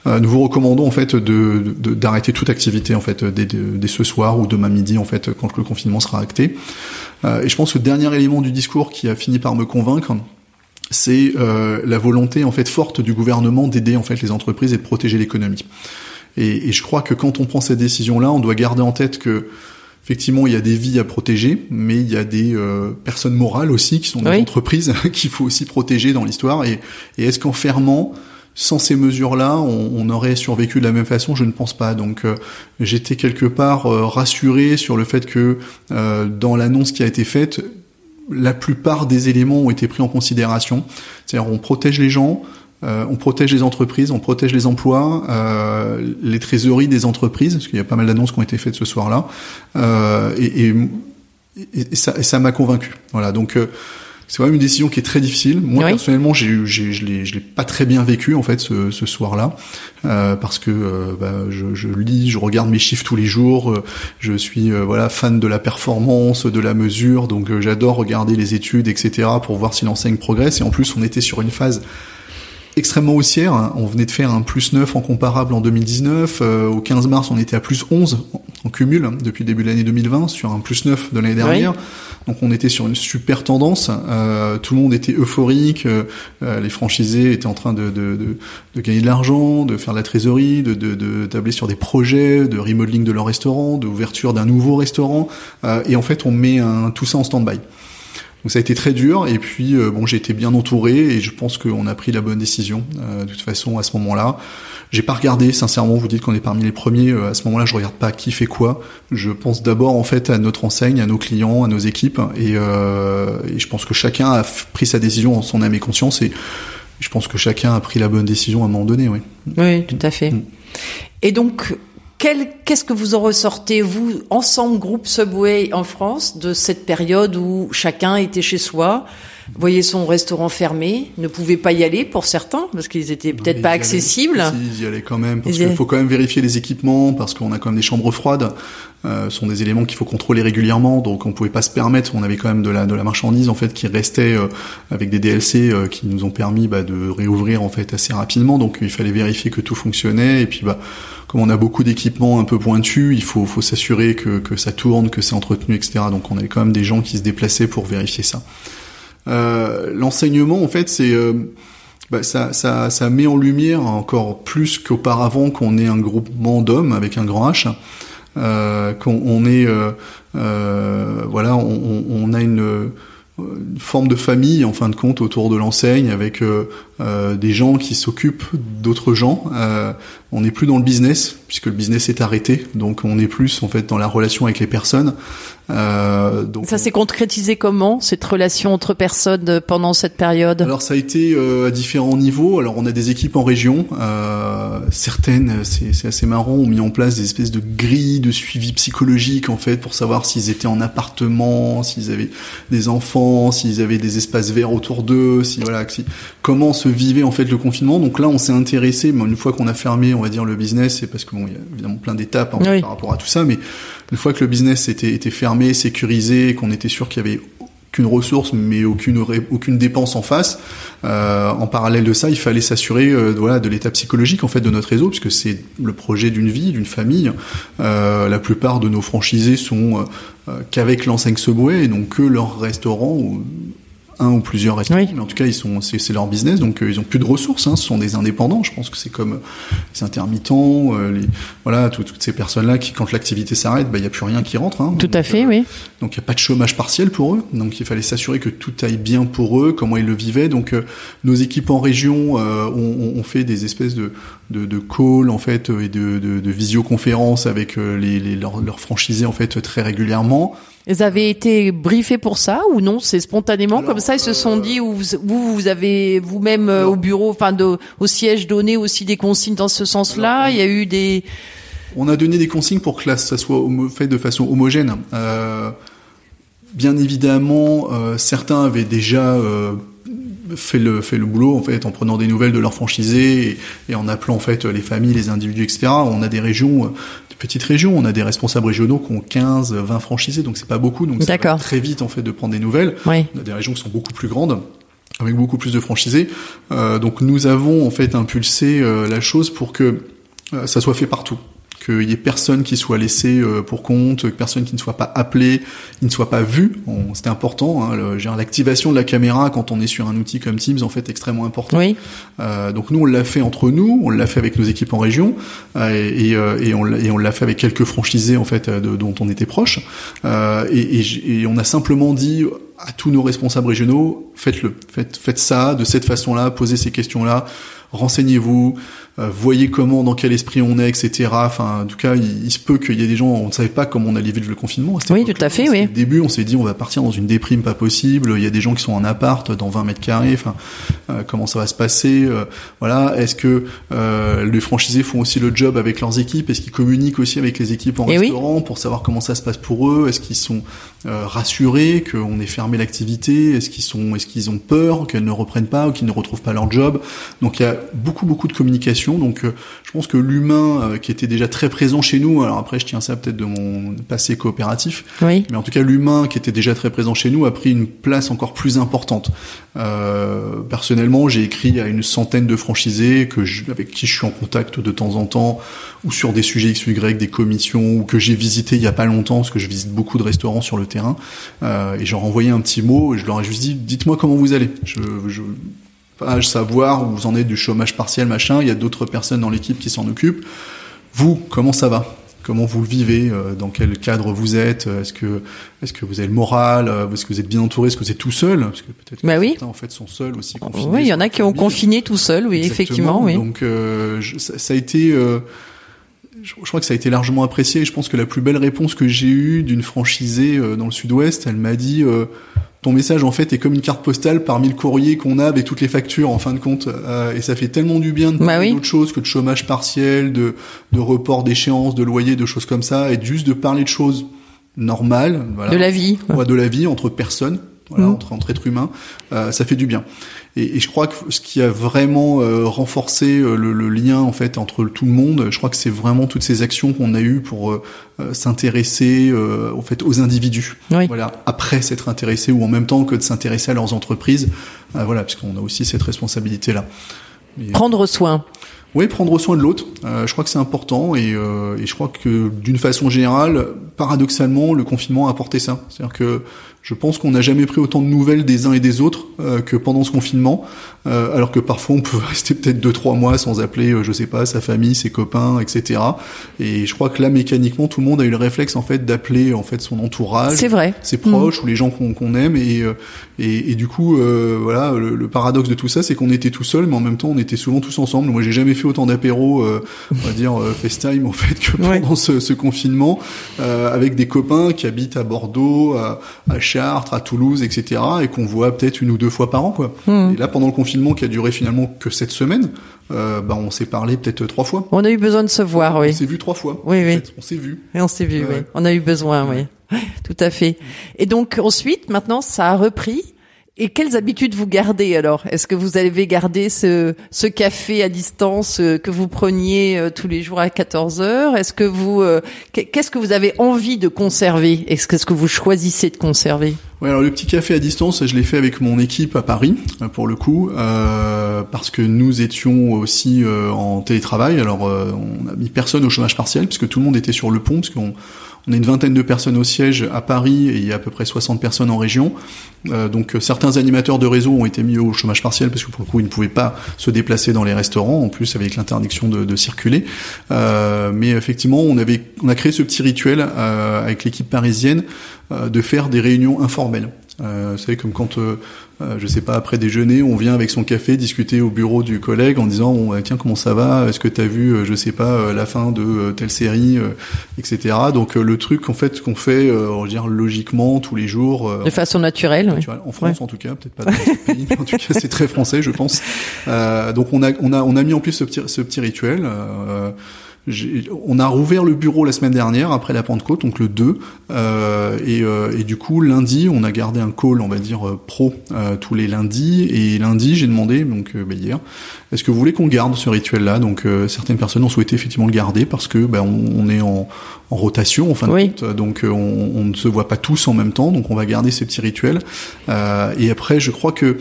Euh, nous vous recommandons en fait de d'arrêter toute activité en fait dès, dès, ce soir ou demain midi en fait quand le confinement sera acté. Euh, et je pense que le dernier élément du discours qui a fini par me convaincre, c'est euh, la volonté en fait forte du gouvernement d'aider en fait les entreprises et de protéger l'économie. Et, et, je crois que quand on prend cette décision-là, on doit garder en tête que effectivement, il y a des vies à protéger, mais il y a des euh, personnes morales aussi qui sont dans l'entreprise qu'il faut aussi protéger dans l'histoire. Et, et est-ce qu'en fermant, sans ces mesures-là, on, aurait survécu de la même façon? Je ne pense pas. Donc j'étais quelque part rassuré sur le fait que dans l'annonce qui a été faite, la plupart des éléments ont été pris en considération. C'est-à-dire on protège les gens, euh, on protège les entreprises, on protège les emplois, euh, les trésoreries des entreprises, parce qu'il y a pas mal d'annonces qui ont été faites ce soir-là, euh, et, et, et, ça m'a convaincu. Voilà, donc c'est quand même une décision qui est très difficile. Moi personnellement, j'ai, j'ai, je l'ai, je l'ai pas très bien vécu en fait ce, ce soir-là, euh, parce que euh, bah, je, je, lis, je regarde mes chiffres tous les jours. Euh, je suis euh, voilà fan de la performance, de la mesure, donc j'adore regarder les études, etc. pour voir si l'enseigne progresse. Et en plus, on était sur une phase extrêmement haussière. On venait de faire un plus 9 en comparable en 2019. au 15 mars, on était à plus 11 en cumul hein, depuis le début de l'année 2020 sur un plus 9 de l'année dernière. Donc on était sur une super tendance, euh, tout le monde était euphorique, euh, euh, les franchisés étaient en train de, de, de, de gagner de l'argent, de faire de la trésorerie, de, de, tabler sur des projets de remodeling de leur restaurant, d'ouverture d'un nouveau restaurant, et en fait on met un, tout ça en stand-by. Donc ça a été très dur et puis bon j'ai été bien entouré et je pense qu'on a pris la bonne décision de toute façon à ce moment-là. J'ai pas regardé, sincèrement, vous dites qu'on est parmi les premiers. Euh, à ce moment-là, je regarde pas qui fait quoi. Je pense d'abord en fait à notre enseigne, à nos clients, à nos équipes, et, euh, et je pense que chacun a pris sa décision en son âme et conscience, et je pense que chacun a pris la bonne décision à un moment donné. Oui. Oui, tout à fait. Mm. Et donc, qu'est-ce que vous en ressortez, vous, ensemble, groupe Subway en France, de cette période où chacun était chez soi voyez son restaurant fermé, ne pouvait pas y aller pour certains parce qu'ils étaient peut-être pas accessibles. Si, ils y allaient quand même parce qu'il faut quand même vérifier les équipements parce qu'on a quand même des chambres froides. Euh, sont des éléments qu'il faut contrôler régulièrement, donc on pouvait pas se permettre. On avait quand même de la de la marchandise en fait qui restait euh, avec des DLC euh, qui nous ont permis bah, de réouvrir en fait assez rapidement. Donc il fallait vérifier que tout fonctionnait et puis bah comme on a beaucoup d'équipements un peu pointus, il faut faut s'assurer que que ça tourne, que c'est entretenu, etc. Donc on avait quand même des gens qui se déplaçaient pour vérifier ça. Euh, l'enseignement, en fait, c'est euh, bah, ça, ça, ça, met en lumière encore plus qu'auparavant qu'on est un groupement d'hommes avec un grand H, euh, qu'on est, euh, voilà, on, on, a une, une, forme de famille en fin de compte autour de l'enseigne avec des gens qui s'occupent d'autres gens. on n'est plus dans le business puisque le business est arrêté, donc on est plus en fait dans la relation avec les personnes. Euh, donc, ça s'est concrétisé comment cette relation entre personnes euh, pendant cette période? Alors ça a été euh, à différents niveaux. Alors on a des équipes en région, euh, certaines, c'est assez marrant, ont mis en place des espèces de grilles de suivi psychologique en fait pour savoir s'ils étaient en appartement, s'ils avaient des enfants, s'ils avaient des espaces verts autour d'eux, si voilà, si, comment se vivait en fait le confinement. Donc là on s'est intéressé, une fois qu'on a fermé, on va dire le business, c'est parce que bon il y a évidemment plein d'étapes hein, par rapport à tout ça, mais une fois que le business était, était fermé, sécurisé, qu'on était sûr qu'il y avait qu'une ressource mais aucune aucune dépense en face. Euh, en parallèle de ça, il fallait s'assurer euh, voilà de l'état psychologique en fait de notre réseau puisque c'est le projet d'une vie, d'une famille. Euh, la plupart de nos franchisés sont qu'avec l'enseigne Subway et donc que leur restaurant un ou plusieurs restaurants, mais en tout cas ils sont c'est leur business, donc euh, ils ont plus de ressources. Hein, ce sont des indépendants. Je pense que c'est comme les intermittents, euh, les, voilà, toutes ces personnes-là qui, quand l'activité s'arrête, bah il y a plus rien qui rentre. Hein, tout à fait, euh, oui. Donc il y a pas de chômage partiel pour eux. Donc il fallait s'assurer que tout aille bien pour eux, comment ils le vivaient. Donc nos équipes en région ont, ont, fait des espèces de de, de calls en fait et de, de, de visioconférences avec les, les leurs, leurs franchisés en fait très régulièrement. Ils avaient été briefés pour ça ou non? C'est spontanément comme ça ils se sont dit ou vous vous avez vous-même euh, au bureau, enfin au siège donné aussi des consignes dans ce sens-là? Il y a eu des. On a donné des consignes pour que là ça soit fait de façon homogène. Euh, bien évidemment, euh, certains avaient déjà euh, fait le fait le boulot en fait en prenant des nouvelles de leurs franchisés et, et, en appelant en fait les familles, les individus, etc. On a des régions petite région. On a des responsables régionaux qui ont 15, 20 franchisés, donc c'est pas beaucoup. Donc c'est très vite en fait de prendre des nouvelles. On a des régions qui sont beaucoup plus grandes avec beaucoup plus de franchisés. Euh, donc nous avons en fait impulsé euh, la chose pour que euh, ça soit fait partout qu'il y ait personne qui soit laissé euh, pour compte, personne qui ne soit pas appelé, qui ne soit pas vu. C'était important. Hein, L'activation de la caméra quand on est sur un outil comme Teams en fait extrêmement important. Oui. Euh, donc nous on l'a fait entre nous, on l'a fait avec nos équipes en région euh, et, euh, et, on, et on l'a fait avec quelques franchisés en fait de, dont on était proche. Euh, et, et, on a simplement dit à tous nos responsables régionaux, faites-le, faites, faites ça de cette façon-là, posez ces questions-là renseignez-vous, euh, voyez comment, dans quel esprit on est, etc. Enfin, en tout cas, il, se peut qu'il y ait des gens, on ne savait pas comment on allait vivre le confinement. oui, tout à fait, oui. Au début, on s'est dit, on va partir dans une déprime pas possible. Il y a des gens qui sont en appart, dans 20 mètres carrés. Enfin, euh, comment ça va se passer euh, Voilà. Est-ce que les franchisés font aussi le job avec leurs équipes? Est-ce qu'ils communiquent aussi avec les équipes en restaurant pour savoir comment ça se passe pour eux? Est-ce qu'ils sont rassurés qu'on ait fermé l'activité? Est-ce qu'ils sont, est-ce qu'ils ont peur qu'elles ne reprennent pas ou qu'ils ne retrouvent pas leur job? Donc, il y a beaucoup, beaucoup de communication donc euh, je pense que l'humain euh, qui était déjà très présent chez nous, alors après je tiens ça peut-être de mon passé coopératif, mais en tout cas l'humain qui était déjà très présent chez nous a pris une place encore plus importante. Euh, personnellement, j'ai écrit à une centaine de franchisés que avec qui je suis en contact de temps en temps, ou sur des sujets X, Y, des commissions, ou que j'ai visité il y a pas longtemps, parce que je visite beaucoup de restaurants sur le terrain, euh, et j'aurais envoyé un petit mot, et je leur ai juste dit, dites-moi comment vous allez. Je, je, savoir où vous en êtes du chômage partiel, machin. Il y a d'autres personnes dans l'équipe qui s'en occupent. Vous, comment ça va? Comment vous le vivez? Euh, Dans quel cadre vous êtes? Est-ce que est-ce que vous avez le moral? Euh, Est-ce que vous êtes bien entouré? Est-ce que vous êtes tout seul? Parce que peut-être bah oui. certains en fait sont seuls aussi confinés. Oui, il y en a qui ont confiné tout seul, oui, effectivement. Oui. Donc euh, ça, ça, a été je, crois que ça a été largement apprécié. Je pense que la plus belle réponse que j'ai eue d'une franchisée dans le Sud-Ouest, elle m'a dit ton message en fait est comme une carte postale parmi le courrier qu'on a avec toutes les factures en fin de compte. Euh, et ça fait tellement du bien de bah parler d'autres choses que de chômage partiel, de, de report d'échéance, de loyer, de choses comme ça et juste de parler de choses normales, de la vie, ouais, de la vie entre personnes, voilà, mm. entre, entre êtres humains, euh, ça fait du bien. Et, et, je crois que ce qui a vraiment euh, renforcé euh, le, le, lien en fait entre tout le monde, je crois que c'est vraiment toutes ces actions qu'on a eues pour euh, s'intéresser en fait aux individus. Voilà, après s'être intéressé ou en même temps que de s'intéresser à leurs entreprises. voilà, puisqu'on a aussi cette responsabilité là. Prendre soin. Oui, prendre soin de l'autre. Euh, je crois que c'est important et, euh, et, je crois que d'une façon générale, paradoxalement, le confinement a apporté ça. C'est-à-dire que je pense qu'on n'a jamais pris autant de nouvelles des uns et des autres euh, que pendant ce confinement, euh, alors que parfois on peut rester peut-être deux trois mois sans appeler, euh, je sais pas, sa famille, ses copains, etc. Et je crois que là mécaniquement tout le monde a eu le réflexe en fait d'appeler en fait son entourage, c'est vrai, ses proches mm. ou les gens qu'on aime et, et, et du coup voilà le, paradoxe de tout ça c'est qu'on était tout seul mais en même temps on était souvent tous ensemble. Moi j'ai jamais fait autant d'apéros, on va dire FaceTime en fait que pendant ce, ce, confinement avec des copains qui habitent à Bordeaux, à, à Chartres, à Toulouse, etc. et qu'on voit peut-être une ou deux fois par an, quoi. Hmm. Et là, pendant le confinement qui a duré finalement que cette semaine, euh, bah, on s'est parlé peut-être trois fois. On a eu besoin de se voir, oui. On s'est vu trois fois. Oui, oui. On s'est vu. Et on s'est vu, oui. On a eu besoin, oui. Tout à fait. Et donc ensuite, maintenant, ça a repris. Et quelles habitudes vous gardez alors? Est-ce que vous avez gardé ce, ce café à distance euh, que vous preniez euh, tous les jours à 14 heures? Est-ce que vous qu'est-ce que vous avez envie de conserver? Est-ce que vous choisissez de conserver? Ouais, alors le petit café à distance, je l'ai fait avec mon équipe à Paris, euh, pour le coup, euh, parce que nous étions aussi euh, en télétravail. Alors, euh, on a mis personne au chômage partiel, puisque tout le monde était sur le pont, parce on a une vingtaine de personnes au siège à Paris et il y a à peu près 60 personnes en région. Euh, donc certains animateurs de réseau ont été mis au chômage partiel parce que pour le coup ils ne pouvaient pas se déplacer dans les restaurants, en plus avec l'interdiction de, de, circuler. Euh, mais effectivement, on avait, on a créé ce petit rituel euh, avec l'équipe parisienne de faire des réunions informelles. Euh, vous savez, comme quand, euh, euh, je sais pas, après déjeuner, on vient avec son café discuter au bureau du collègue en disant, bon, tiens, comment ça va? Est-ce que tu as vu, je sais pas, la fin de telle série, etc. Donc le truc, en fait, qu'on fait, on va dire logiquement tous les jours. de façon naturelle. Oui. En France, en tout cas, peut-être pas dans les pays. en tout cas, c'est très français, je pense. donc on a, on a, on a mis en place ce petit, ce petit rituel on a rouvert le bureau la semaine dernière après la Pentecôte, donc le 2, euh, et, euh, et, du coup lundi on a gardé un call, on va dire euh, pro euh, tous les lundis, et lundi j'ai demandé donc bah, hier, est-ce que vous voulez qu'on garde ce rituel-là? Donc certaines personnes ont souhaité effectivement le garder parce que bah, on, est en, en, rotation en fin de compte, donc on, on, ne se voit pas tous en même temps, donc on va garder ces petits rituels. et après je crois que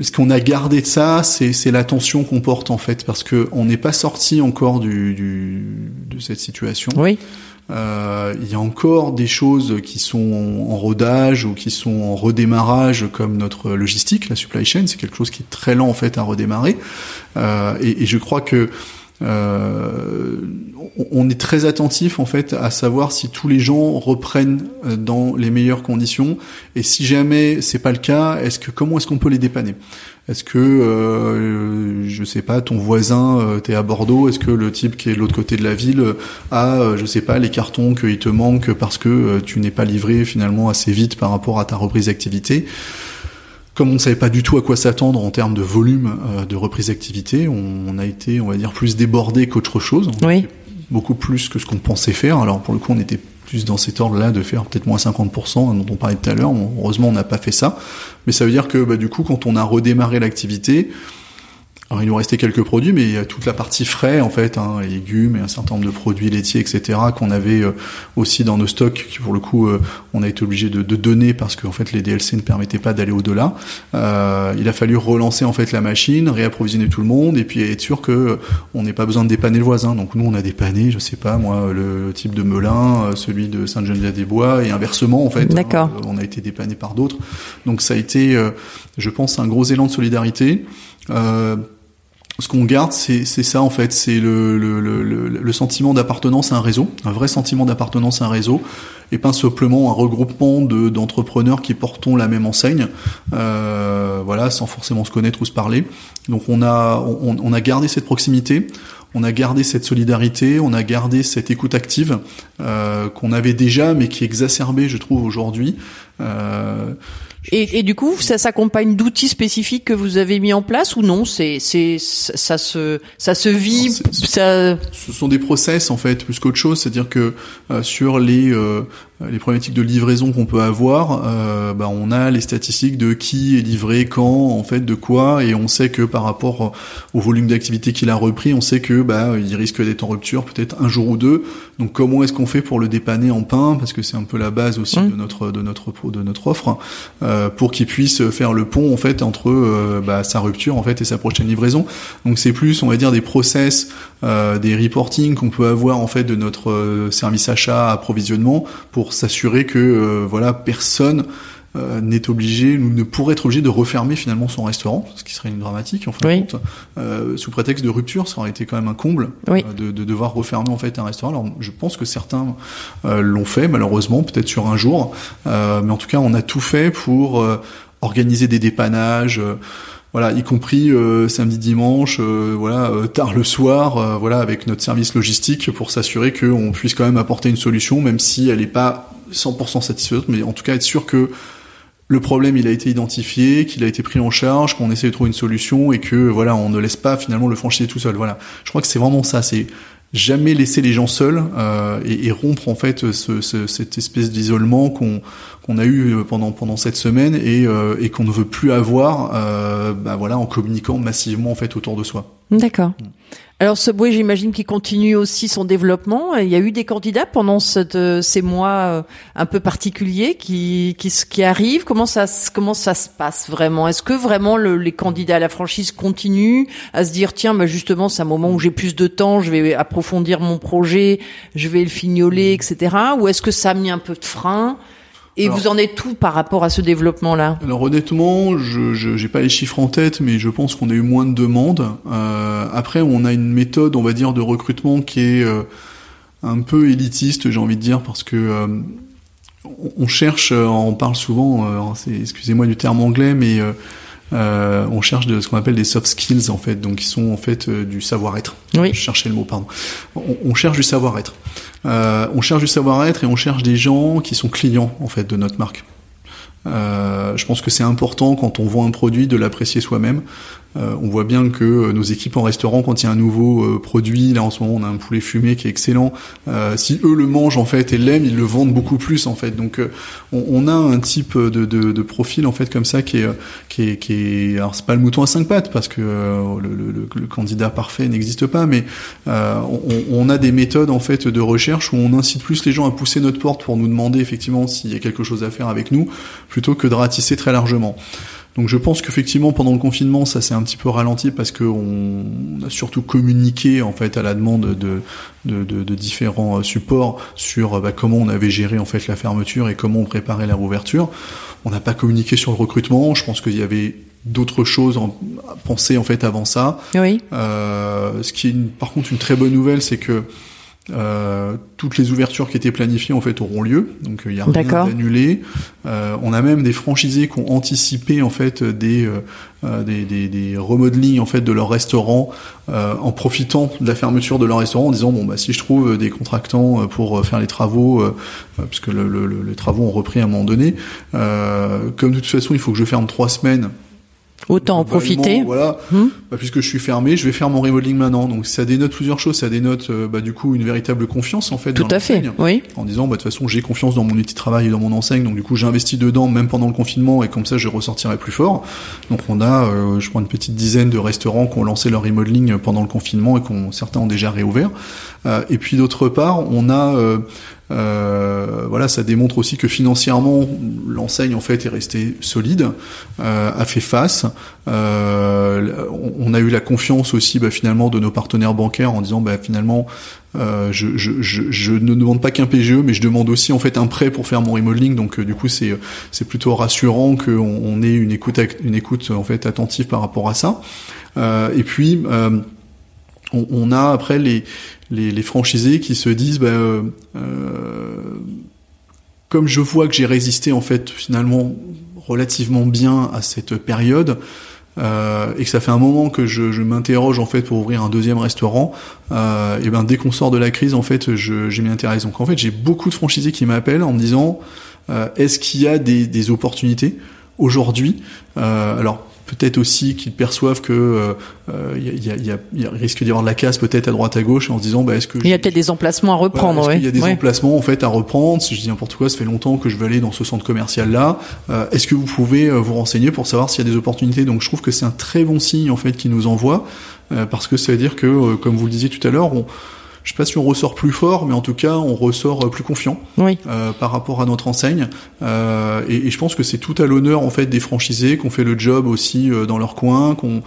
ce qu'on a gardé de ça, c'est l'attention qu'on porte en fait, parce que on n'est pas sorti encore du, du, de cette situation. Oui. Euh, il y a encore des choses qui sont en rodage ou qui sont en redémarrage, comme notre logistique, la supply chain. C'est quelque chose qui est très lent en fait à redémarrer. Euh, et, et, je crois que euh, on est très attentif en fait à savoir si tous les gens reprennent euh, dans les meilleures conditions. Et si jamais c'est pas le cas, est-ce que comment est-ce qu'on peut les dépanner? Est-ce que, euh, je sais pas, ton voisin, euh, t'es à Bordeaux, est-ce que le type qui est de l'autre côté de la ville a, euh, je sais pas, les cartons qu'il te manquent parce que euh, tu n'es pas livré finalement assez vite par rapport à ta reprise d'activité? Comme on ne savait pas du tout à quoi s'attendre en termes de volume euh, de reprise d'activité, on, on a été, on va dire, plus débordé qu'autre chose. Oui. Beaucoup plus que ce qu'on pensait faire. Alors pour le coup, on était plus dans cet ordre-là de faire peut-être moins 50% dont on parlait tout à l'heure. Heureusement, on n'a pas fait ça. Mais ça veut dire que bah, du coup, quand on a redémarré l'activité, alors il nous restait quelques produits, mais il y a toute la partie frais en fait, hein, les légumes et un certain nombre de produits laitiers, etc. qu'on avait euh, aussi dans nos stocks, qui pour le coup euh, on a été obligé de, de, donner parce qu'en fait les DLC ne permettaient pas d'aller au-delà. Euh, il a fallu relancer en fait la machine, réapprovisionner tout le monde et puis être sûr que euh, on n'ait pas besoin de dépanner le voisin. Donc nous on a dépanné, je sais pas moi, le type de Melun, celui de Sainte-Geneviève-des-Bois et inversement en fait. D'accord. Hein, on a été dépanné par d'autres. Donc ça a été, je pense, un gros élan de solidarité. Euh, ce qu'on garde, c'est ça en fait, c'est le, le, le, le, sentiment d'appartenance à un réseau, un vrai sentiment d'appartenance à un réseau, et pas simplement un regroupement d'entrepreneurs qui portons la même enseigne, euh, voilà, sans forcément se connaître ou se parler. Donc on a on, on, a gardé cette proximité, on a gardé cette solidarité, on a gardé cette écoute active euh, qu'on avait déjà, mais qui est exacerbée, je trouve, aujourd'hui. Euh, et, et, du coup, ça s'accompagne d'outils spécifiques que vous avez mis en place ou non? C'est c'est ça se ça se vit. Non, ça... Ce sont des process en fait plus qu'autre chose, c'est-à-dire que euh, sur les euh, les problématiques de livraison qu'on peut avoir, euh, bah, on a les statistiques de qui est livré quand, en fait, de quoi, et on sait que par rapport au volume d'activité qu'il a repris, on sait que bah il risque d'être en rupture peut-être un jour ou deux. Donc comment est-ce qu'on fait pour le dépanner en pain, parce que c'est un peu la base aussi mmh. de notre de notre de notre offre, euh, pour qu'il puisse faire le pont en fait entre euh, bah, sa rupture en fait et sa prochaine livraison. Donc c'est plus, on va dire, des process, euh, des reporting qu'on peut avoir en fait de notre euh, service achat approvisionnement pour s'assurer que euh, voilà personne euh, n'est obligé ou ne pourrait être obligé de refermer finalement son restaurant, ce qui serait une dramatique en fin oui. de compte, euh, sous prétexte de rupture, ça aurait été quand même un comble oui. euh, de, de, devoir refermer en fait un restaurant. Alors je pense que certains euh, l'ont fait malheureusement, peut-être sur un jour, euh, mais en tout cas on a tout fait pour euh, organiser des dépannages voilà, y compris euh, samedi, dimanche, euh, voilà, euh, tard le soir, voilà, avec notre service logistique pour s'assurer qu'on puisse quand même apporter une solution, même si elle n'est pas 100% satisfaisante, mais en tout cas être sûr que le problème il a été identifié, qu'il a été pris en charge, qu'on essaie de trouver une solution et que voilà, on ne laisse pas finalement le franchisé tout seul. Voilà, je crois que c'est vraiment ça, c'est jamais laisser les gens seuls euh, et, et, rompre en fait ce, ce, cette espèce d'isolement qu'on qu'on a eu pendant pendant cette semaine et, euh, et qu'on ne veut plus avoir euh, bah voilà en communiquant massivement en fait autour de soi. D'accord. Alors Subway, j'imagine qu'il continue aussi son développement. Il y a eu des candidats pendant euh, ces mois euh, un peu particuliers qui, qui, qui arrivent. Comment ça, comment ça se passe vraiment? Est-ce que vraiment le, les candidats à la franchise continuent à se dire tiens, bah justement, c'est un moment où j'ai plus de temps, je vais approfondir mon projet, je vais le fignoler, etc. Ou est-ce que ça a mis un peu de frein? Et alors, vous en êtes tout par rapport à ce développement-là Alors honnêtement, je n'ai pas les chiffres en tête, mais je pense qu'on a eu moins de demandes. Euh, après, on a une méthode, on va dire, de recrutement qui est euh, un peu élitiste, j'ai envie de dire, parce que euh, on cherche, on parle souvent, excusez-moi du terme anglais, mais euh, on cherche de ce qu'on appelle des soft skills en fait, donc qui sont en fait euh, du savoir-être. Oui. Je cherchais le mot, pardon. On, on cherche du savoir-être. Euh, on cherche du savoir-être et on cherche des gens qui sont clients en fait de notre marque. Euh, je pense que c'est important quand on vend un produit de l'apprécier soi-même. Euh, on voit bien que euh, nos équipes en restaurant, quand il y a un nouveau euh, produit, là en ce moment on a un poulet fumé qui est excellent. Euh, si eux le mangent en fait et l'aiment, ils le vendent beaucoup plus en fait. Donc on, a un type de, profil en fait comme ça qui est qui est, qui est alors c'est pas le mouton à cinq pattes parce que le, candidat parfait n'existe pas, mais on, on, a des méthodes en fait de recherche où on incite plus les gens à pousser notre porte pour nous demander effectivement s'il y a quelque chose à faire avec nous, plutôt que de ratisser très largement. Donc je pense qu'effectivement pendant le confinement ça s'est un petit peu ralenti parce qu'on a surtout communiqué en fait à la demande de, de, de, de différents supports sur bah, comment on avait géré en fait la fermeture et comment on préparait la rouverture. On n'a pas communiqué sur le recrutement. Je pense qu'il y avait d'autres choses à penser en fait avant ça. Oui. Euh, ce qui est une, par contre une très bonne nouvelle, c'est que Euh, toutes les ouvertures qui étaient planifiées en fait auront lieu, donc il y a rien d'annulé. Euh, on a même des franchisés qui ont anticipé en fait des euh, euh, des, des, des remodelings en fait de leur restaurant euh, en profitant de la fermeture de leur restaurant en disant bon bah si je trouve des contractants euh, pour faire les travaux euh, euh, puisque le, le- le- les travaux ont repris à un moment donné euh, comme de toute façon il faut que je ferme trois semaines Autant en profiter. voilà Hmm. bah, puisque je suis fermé je vais faire mon remodeling maintenant donc ça dénote plusieurs choses ça dénote euh, bah, du coup une véritable confiance en fait Tout dans à fait. Oui. en disant bah de toute façon j'ai confiance dans mon outil de travail et dans mon enseigne donc du coup j'investis dedans même pendant le confinement et comme ça je ressortirai plus fort donc on a euh, je crois une petite dizaine de restaurants qui ont lancé leur remodeling pendant le confinement et qu'on certains ont déjà réouvert Euh, et puis d'autre part on a euh, voilà, ça démontre aussi que financièrement, l'enseigne en fait est restée solide, euh, a fait face. Euh, on- a eu la confiance aussi, bah, finalement, de nos partenaires bancaires en disant, bah, finalement, euh, je, je, je, je ne demande pas qu'un PGE, mais je demande aussi en fait un prêt pour faire mon remodeling. Donc euh, du coup, c'est c'est plutôt rassurant qu'on on ait une écoute une écoute en fait attentive par rapport à ça. Euh, et puis euh, on, on a après les, les, les franchisés qui se disent bah, euh, euh, comme je vois que j'ai résisté en fait finalement relativement bien à cette période euh, et que ça fait un moment que je, je m'interroge en fait pour ouvrir un deuxième restaurant euh, et ben dès qu'on sort de la crise en fait je, j'ai mis intérêt donc en fait j'ai beaucoup de franchisés qui m'appellent en me disant euh, est-ce qu'il y a des, des opportunités aujourd'hui? Euh, alors peut-être aussi qu'ils perçoivent que euh, euh, il y, a, il y, a, il y a risque d'y avoir de la casse peut-être à droite à gauche en se disant bah est-ce que Il y a peut-être des emplacements à voilà, reprendre. est-ce ouais. qu'il y a des Ouais. emplacements en fait à reprendre Si je dis n'importe quoi, ça fait longtemps que je veux aller dans ce centre commercial là. est-ce que vous pouvez euh, vous renseigner pour savoir s'il y a des opportunités? Donc je trouve que c'est un très bon signe en fait qui nous envoie euh, parce que ça veut dire que, euh, comme vous le disiez tout à l'heure, on, je sais pas si on ressort plus fort, mais en tout cas on ressort euh, plus confiant Oui. euh, par rapport à notre enseigne. Euh, et, et je pense que c'est tout à l'honneur en fait des franchisés qu'on fait le job aussi euh, dans leur coin, qu'on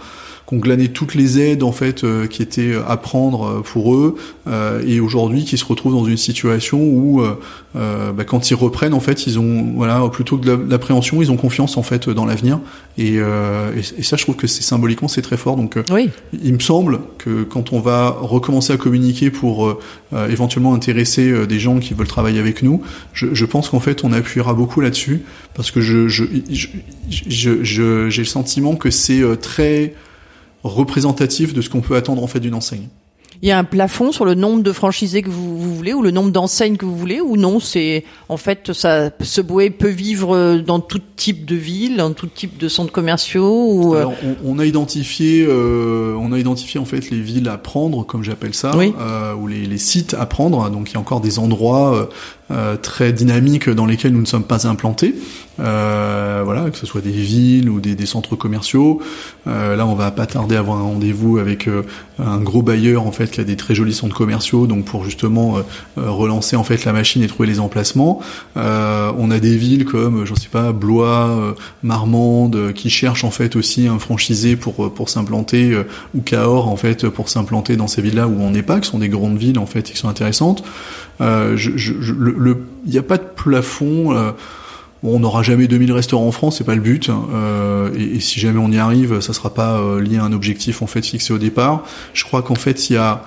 qu'on glané toutes les aides en fait euh, qui étaient à prendre euh, pour eux euh, et aujourd'hui qui se retrouvent dans une situation où euh, euh, bah, quand ils reprennent en fait ils ont voilà plutôt que de la- de l'appréhension ils ont confiance en fait dans l'avenir et, euh, et, et ça je trouve que c'est symboliquement c'est très fort donc euh, Oui. il me semble que quand on va recommencer à communiquer pour euh, euh, éventuellement intéresser euh, des gens qui veulent travailler avec nous, je, je pense qu'en fait on appuiera beaucoup là-dessus parce que je je je- je- je- j'ai le sentiment que c'est euh, très représentatif de ce qu'on peut attendre en fait d'une enseigne. Il y a un plafond sur le nombre de franchisés que vous, vous voulez ou le nombre d'enseignes que vous voulez ou non C'est en fait ça. Ce bouet peut vivre dans tout type de ville, dans tout type de centres commerciaux ou. euh, Alors, on, on a identifié, euh, on a identifié en fait les villes à prendre, comme j'appelle ça, Oui. euh, ou les, les sites à prendre. Donc, il y a encore des endroits euh, très dynamiques dans lesquels nous ne sommes pas implantés. Euh, voilà, que ce soit des villes ou des, des centres commerciaux. Euh, là, on va pas tarder à avoir un rendez-vous avec euh, un gros bailleur en fait qui a des très jolis centres commerciaux, donc pour justement euh, relancer en fait la machine et trouver les emplacements. On a des villes comme, je sais pas, Blois, Marmande, qui cherchent en fait aussi un franchisé pour pour s'implanter, ou Cahors en fait pour s'implanter dans ces villes-là où on n'est pas, qui sont des grandes villes en fait et qui sont intéressantes. Euh, il n'y a pas de plafond. euh, on n'aura jamais 2000 restaurants en France, c'est pas le but. euh, et, et si jamais on y arrive, ça sera pas euh, lié à un objectif en fait fixé au départ. Je crois qu'en fait, il y a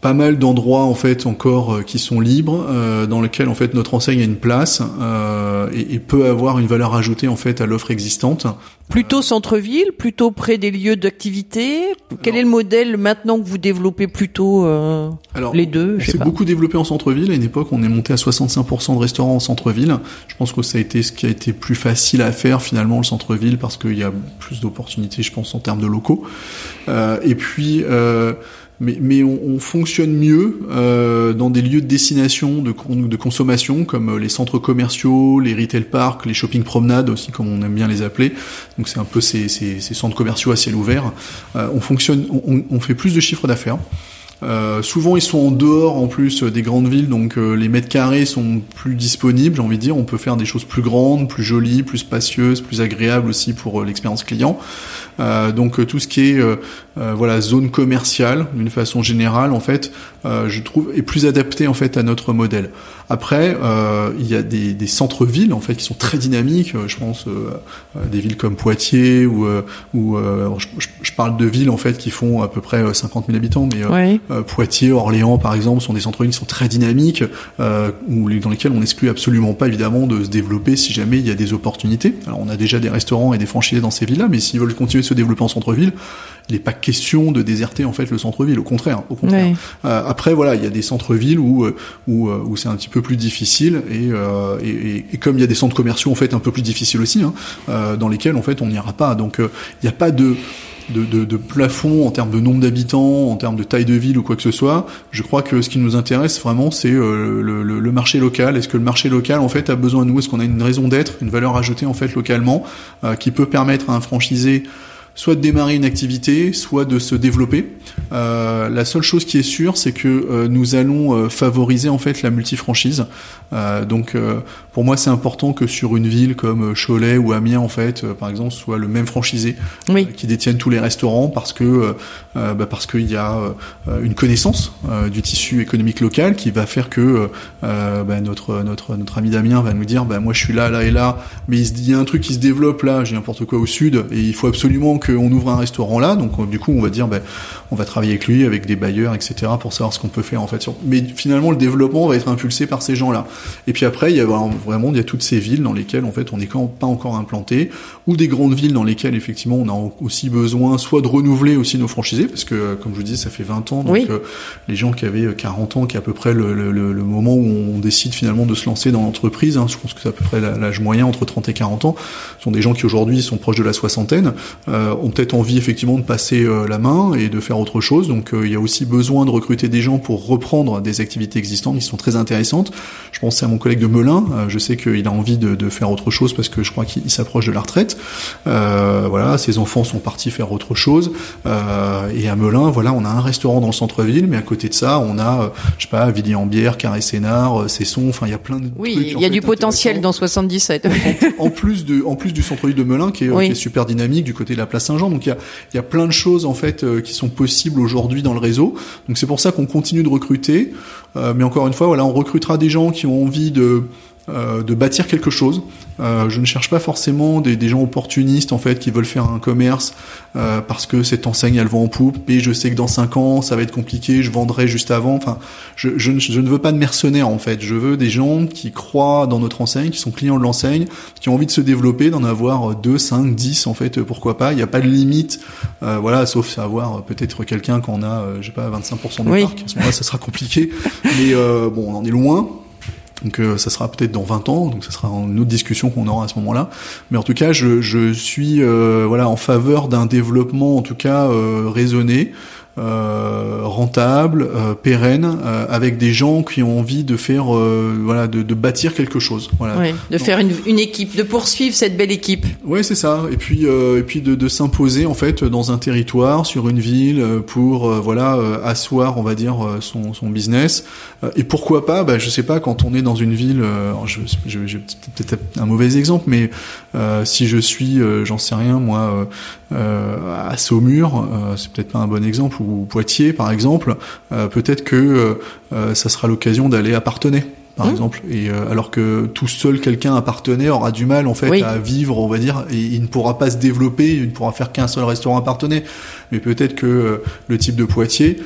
pas mal d'endroits en fait encore euh, qui sont libres, euh, dans lesquels en fait notre enseigne a une place euh, et, et peut avoir une valeur ajoutée en fait à l'offre existante. Plutôt centre-ville, plutôt près des lieux d'activité? Quel est le modèle maintenant que vous développez plutôt euh, Alors, les deux? pas. beaucoup développé en centre-ville. À une époque, on est monté à 65% de restaurants en centre-ville. Je pense que ça a été ce qui a été plus facile à faire finalement le centre-ville parce qu'il y a plus d'opportunités, je pense, en termes de locaux. Euh, et puis, euh, mais, mais on, on fonctionne mieux euh, dans des lieux de destination, de, con- de consommation, comme euh, les centres commerciaux, les retail parks, les shopping promenades aussi, comme on aime bien les appeler. Donc c'est un peu ces, ces, ces centres commerciaux à ciel ouvert. Euh, on fonctionne, on, on fait plus de chiffre d'affaires. Euh, souvent ils sont en dehors en plus euh, des grandes villes, donc euh, les mètres carrés sont plus disponibles, j'ai envie de dire. On peut faire des choses plus grandes, plus jolies, plus spacieuses, plus agréables aussi pour euh, l'expérience client. Donc tout ce qui est voilà zone commerciale d'une façon générale en fait, je trouve est plus adapté en fait à notre modèle. Après, il y a des, des centres-villes en fait qui sont très dynamiques. Je pense des villes comme Poitiers ou, ou je, je, parle de villes en fait qui font à peu près 50 000 habitants, mais Poitiers, Orléans par exemple sont des centres-villes qui sont très dynamiques, où, dans lesquels on n'exclut absolument pas évidemment de se développer si jamais il y a des opportunités. Alors on a déjà des restaurants et des franchisés dans ces villes-là, mais s'ils veulent continuer de se développer en centre-ville, il n'est pas question de déserter en fait le centre-ville. Au contraire, au contraire. Euh, après voilà, il y a des centres-villes où euh, où, euh, où c'est un petit peu plus difficile et, et, et, comme il y a des centres commerciaux en fait un peu plus difficiles aussi, hein, dans lesquels en fait on n'ira pas. Donc il n'y a pas de de, de, de, plafond en termes de nombre d'habitants, en termes de taille de ville ou quoi que ce soit. Je crois que ce qui nous intéresse vraiment, c'est le, le, le, marché local. Est-ce que le marché local en fait a besoin de nous? Est-ce qu'on a une raison d'être, une valeur ajoutée en fait localement, qui peut permettre à un franchisé soit de démarrer une activité, soit de se développer? Euh, la seule chose qui est sûre, c'est que euh, nous allons euh, favoriser en fait la multifranchise. Euh, donc, pour moi, c'est important que sur une ville comme Cholet ou Amiens, en fait, par exemple, soit le même franchisé qui détienne tous les restaurants, parce que bah, parce qu'il y a une connaissance du tissu économique local qui va faire que bah, notre notre notre ami Damien va nous dire, bah, moi, je suis là, là et là, mais il, y a un truc qui se développe là, j'ai n'importe quoi au sud, et il faut absolument qu'on ouvre un restaurant là. Donc, du coup, on va dire, ben, on va travailler avec lui, avec des bailleurs, etc., pour savoir ce qu'on peut faire en fait. Mais finalement, le développement va être impulsé par ces gens-là. Et puis après, il y a vraiment, il y a toutes ces villes dans lesquelles en fait on n'est pas encore implanté, ou des grandes villes dans lesquelles effectivement on a aussi besoin soit de renouveler aussi nos franchisés, parce que comme je vous dis, ça fait 20 ans, donc euh, les gens qui avaient 40 ans, qui est à peu près le, le, le, moment où on décide finalement de se lancer dans l'entreprise, hein, je pense que c'est à peu près l'âge moyen entre 30 et 40 ans, sont des gens qui aujourd'hui sont proches de la soixantaine, euh, ont peut-être envie effectivement de passer euh, la main et de faire autre chose. Donc euh, il y a aussi besoin de recruter des gens pour reprendre des activités existantes qui sont très intéressantes. Je pense à mon collègue de Melun. Euh, je sais qu'il a envie de, de, faire autre chose parce que je crois qu'il s'approche de la retraite. Euh, voilà, ses enfants sont partis faire autre chose. et à Melun, voilà, on a un restaurant dans le centre-ville, mais à côté de ça, on a, je sais pas, Villiers-en-Bière, Carré-Sénard, Cesson. Enfin, il y a plein de oui, il y a du potentiel dans 77. en, plus de, en plus du centre-ville de Melun qui est, qui est, super dynamique du côté de la place Saint-Jean. Donc il y a, il y a plein de choses en fait qui sont possibles aujourd'hui dans le réseau. Donc c'est pour ça qu'on continue de recruter. Euh, mais encore une fois, voilà, on recrutera des gens qui ont envie de euh, de bâtir quelque chose. Euh, je ne cherche pas forcément des, des, gens opportunistes en fait qui veulent faire un commerce euh, parce que cette enseigne elle vend en poupe et je sais que dans cinq ans ça va être compliqué, je vendrai juste avant. Enfin, je, je, je, ne veux pas de mercenaires en fait. Je veux des gens qui croient dans notre enseigne, qui sont clients de l'enseigne, qui ont envie de se développer, d'en avoir deux, cinq, dix en fait. Pourquoi pas Il n'y a pas de limite. Euh, voilà, sauf avoir peut-être quelqu'un quand on a, je sais pas, 25% de oui. parc. À ce moment-là, ça sera compliqué. Mais bon, on en est loin. Donc euh, ça sera peut-être dans 20 ans, donc ça sera une autre discussion qu'on aura à ce moment-là. Mais en tout cas, je, suis euh, voilà en faveur d'un développement en tout cas euh, raisonné euh, rentable, euh, pérenne, euh, avec des gens qui ont envie de faire, euh, voilà, de, de, bâtir quelque chose. Voilà. Oui, de faire une, une, équipe, de poursuivre cette belle équipe. Oui, c'est ça. Et puis, et puis de, de s'imposer en fait dans un territoire, sur une ville, pour voilà asseoir, on va dire, son, son business. et pourquoi pas, bah, je sais pas, quand on est dans une ville, je, je, j'ai peut-être un mauvais exemple, mais si je suis, j'en sais rien, moi, à Saumur, c'est peut-être pas un bon exemple ou Poitiers par exemple, euh, peut-être que euh, euh, ça sera l'occasion d'aller à Partenay par mmh. exemple. Et alors que tout seul quelqu'un appartenait aura du mal en fait à vivre, on va dire, et il ne pourra pas se développer, il ne pourra faire qu'un seul restaurant appartenait. Mais peut-être que le type de Poitiers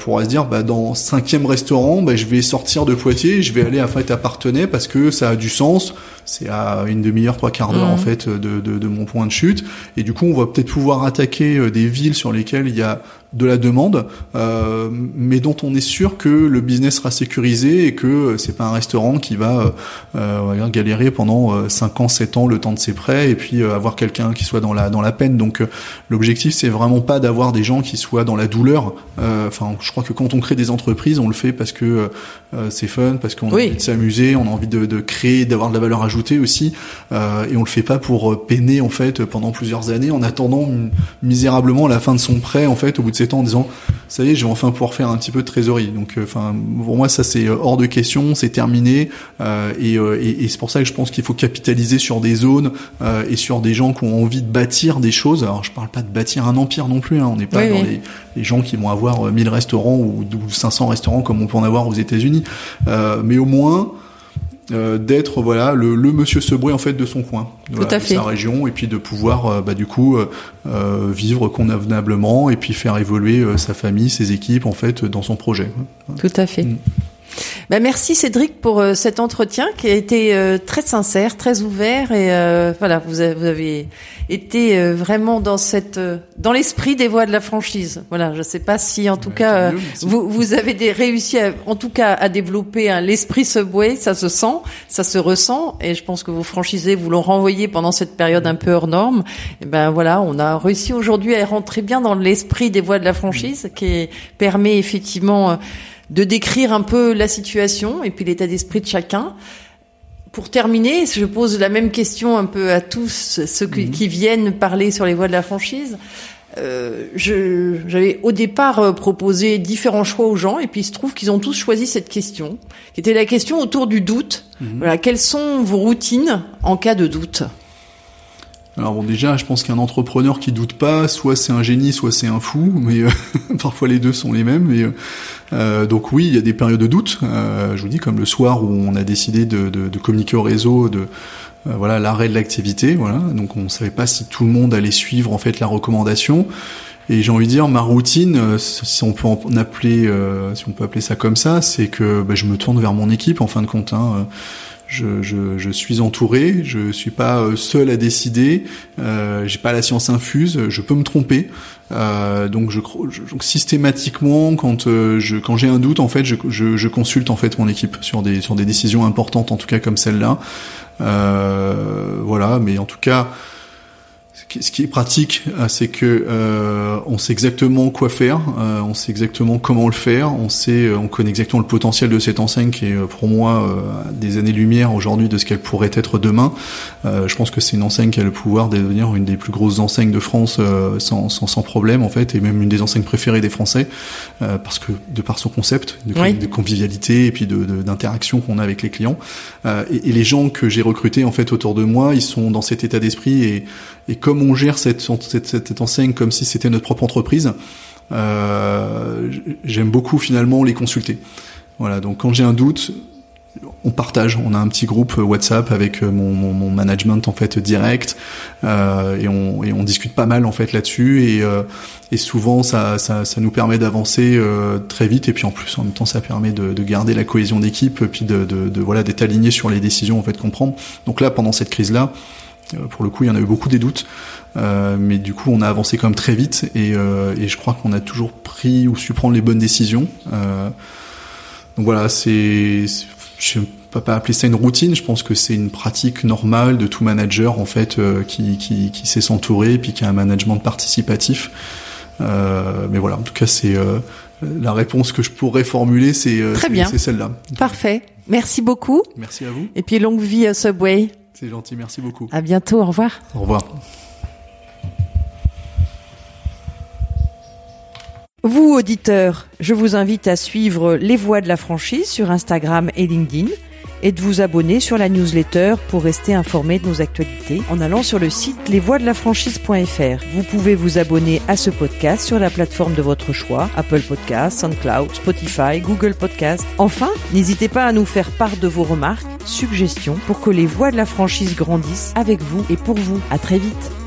pourra se dire, bah dans cinquième restaurant, bah, je vais sortir de Poitiers, je vais aller à fait à Partenay parce que ça a du sens c'est à une demi-heure, trois quarts d'heure en mmh. fait de, de, de, mon point de chute. Et du coup, on va peut-être pouvoir attaquer euh, des villes sur lesquelles il y a de la demande, euh, mais dont on est sûr que le business sera sécurisé et que euh, c'est pas un restaurant qui va euh, galérer pendant 5 ans, 7 ans le temps de ses prêts et puis avoir quelqu'un qui soit dans la dans la peine. Donc l'objectif c'est vraiment pas d'avoir des gens qui soient dans la douleur. Enfin, je crois que quand on crée des entreprises, on le fait parce que c'est fun, parce qu'on a envie de s'amuser, on a envie de, de créer, d'avoir de la valeur ajoutée aussi, euh, et on le fait pas pour euh, peiner en fait pendant plusieurs années en attendant misérablement la fin de son prêt en fait au bout de 7 ans en disant ça y est je vais enfin pouvoir faire un petit peu de trésorerie. Donc euh, enfin pour moi ça c'est hors de question, c'est terminé et, et, et c'est pour ça que je pense qu'il faut capitaliser sur des zones et sur des gens qui ont envie de bâtir des choses. Alors je parle pas de bâtir un empire non plus, hein. on n'est pas dans Les, les, gens qui vont avoir 1000 restaurants ou 500 restaurants comme on peut en avoir aux États-Unis, mais au moins euh, d'être voilà le, le Monsieur Sebré en fait de son coin, Tout à de fait. sa région, et puis de pouvoir euh, bah, du coup euh, vivre convenablement et puis faire évoluer sa famille, ses équipes en fait dans son projet. Tout à fait. Mm. Bah, merci Cédric pour euh, cet entretien qui a été euh, très sincère, très ouvert et euh, voilà vous avez, vous avez été euh, vraiment dans cette dans l'esprit des voies de la franchise. Voilà, je sais pas si en tout Ouais, cas vous vous avez des, réussi à, en tout cas à développer hein, l'esprit Subway, ça se sent, ça se ressent et je pense que vos franchisés vous l'ont renvoyé pendant cette période un peu hors norme. Et ben voilà, on a réussi aujourd'hui à rentrer bien dans l'esprit des voies de la franchise qui permet effectivement euh, de décrire un peu la situation et puis l'état d'esprit de chacun. Pour terminer, je pose la même question un peu à tous ceux qui, qui viennent parler sur les voies de la franchise. Euh, j'avais au départ euh, proposé différents choix aux gens et puis il se trouve qu'ils ont tous choisi cette question, qui était la question autour du doute. Voilà, quelles sont vos routines en cas de doute? Alors bon, déjà, je pense qu'un entrepreneur qui doute pas, soit c'est un génie, soit c'est un fou, mais euh, parfois les deux sont les mêmes. Mais, euh, euh, donc oui, il y a des périodes de doute. Euh, je vous dis, comme le soir où on a décidé de, de- de communiquer au réseau de euh, voilà l'arrêt de l'activité. Voilà, donc on savait pas si tout le monde allait suivre en fait la recommandation. Et j'ai envie de dire, ma routine, euh, si on peut en appeler, si on peut appeler ça comme ça, c'est que bah, je me tourne vers mon équipe en fin de compte. Hein, je, je, je suis entouré, je suis pas euh, seul à décider, euh, j'ai pas la science infuse, je peux me tromper. Euh, donc, je, donc systématiquement, quand euh, je quand j'ai un doute, en fait, je, je, je consulte en fait mon équipe sur des sur des décisions importantes, en tout cas comme celle-là. Euh, voilà, mais en tout cas, ce qui- est pratique, euh, c'est que euh, on sait exactement quoi faire, euh, on sait exactement comment le faire, on sait, euh, on connaît exactement le potentiel de cette enseigne qui est euh, pour moi euh, des années-lumière aujourd'hui de ce qu'elle pourrait être demain. Euh, je pense que c'est une enseigne qui a le pouvoir de devenir une des plus grosses enseignes de France euh, sans, sans, sans problème en fait, et même une des enseignes préférées des Français euh, parce que de par son concept de, Oui. de convivialité et puis de de- d'interaction qu'on a avec les clients. Euh, et, et les gens que j'ai recrutés en fait autour de moi, ils sont dans cet état d'esprit et, et comme on gère cette, enseigne comme si c'était notre propre entreprise, euh, j'aime beaucoup finalement les consulter. Voilà, donc quand j'ai un doute, on partage. On a un petit groupe WhatsApp avec euh, mon, management en fait direct euh, et, on, discute pas mal en fait là-dessus et, souvent ça, nous permet d'avancer très vite et puis en plus en même temps ça permet de, de garder la cohésion d'équipe puis de voilà d'être aligné sur les décisions en fait qu'on prend. Donc là pendant cette crise là, pour le coup il y en a eu beaucoup des doutes. Euh, mais du coup, on a avancé quand même très vite et, euh, et je crois qu'on a toujours pris ou su prendre les bonnes décisions. Euh, donc voilà, c'est, je ne peux pas appeler ça une routine. Je pense que c'est une pratique normale de tout manager en fait euh, qui, qui, qui sait s'entourer et puis qui a un management participatif. Euh, mais voilà, en tout cas, c'est euh, la réponse que je pourrais formuler, c'est euh, c'est- c'est celle-là. Parfait. Merci beaucoup. Merci à vous. Et puis longue vie à Subway. C'est gentil. Merci beaucoup. À bientôt. Au revoir. Au revoir. Vous, auditeurs, je vous invite à suivre Les Voix de la franchise sur Instagram et LinkedIn et de vous abonner sur la newsletter pour rester informé de nos actualités en allant sur le site lesvoixdelafranchise.fr. Vous pouvez vous abonner à ce podcast sur la plateforme de votre choix, Apple Podcasts, SoundCloud, Spotify, Google Podcasts. Enfin, n'hésitez pas à nous faire part de vos remarques, suggestions pour que les voix de la franchise grandissent avec vous et pour vous. À très vite.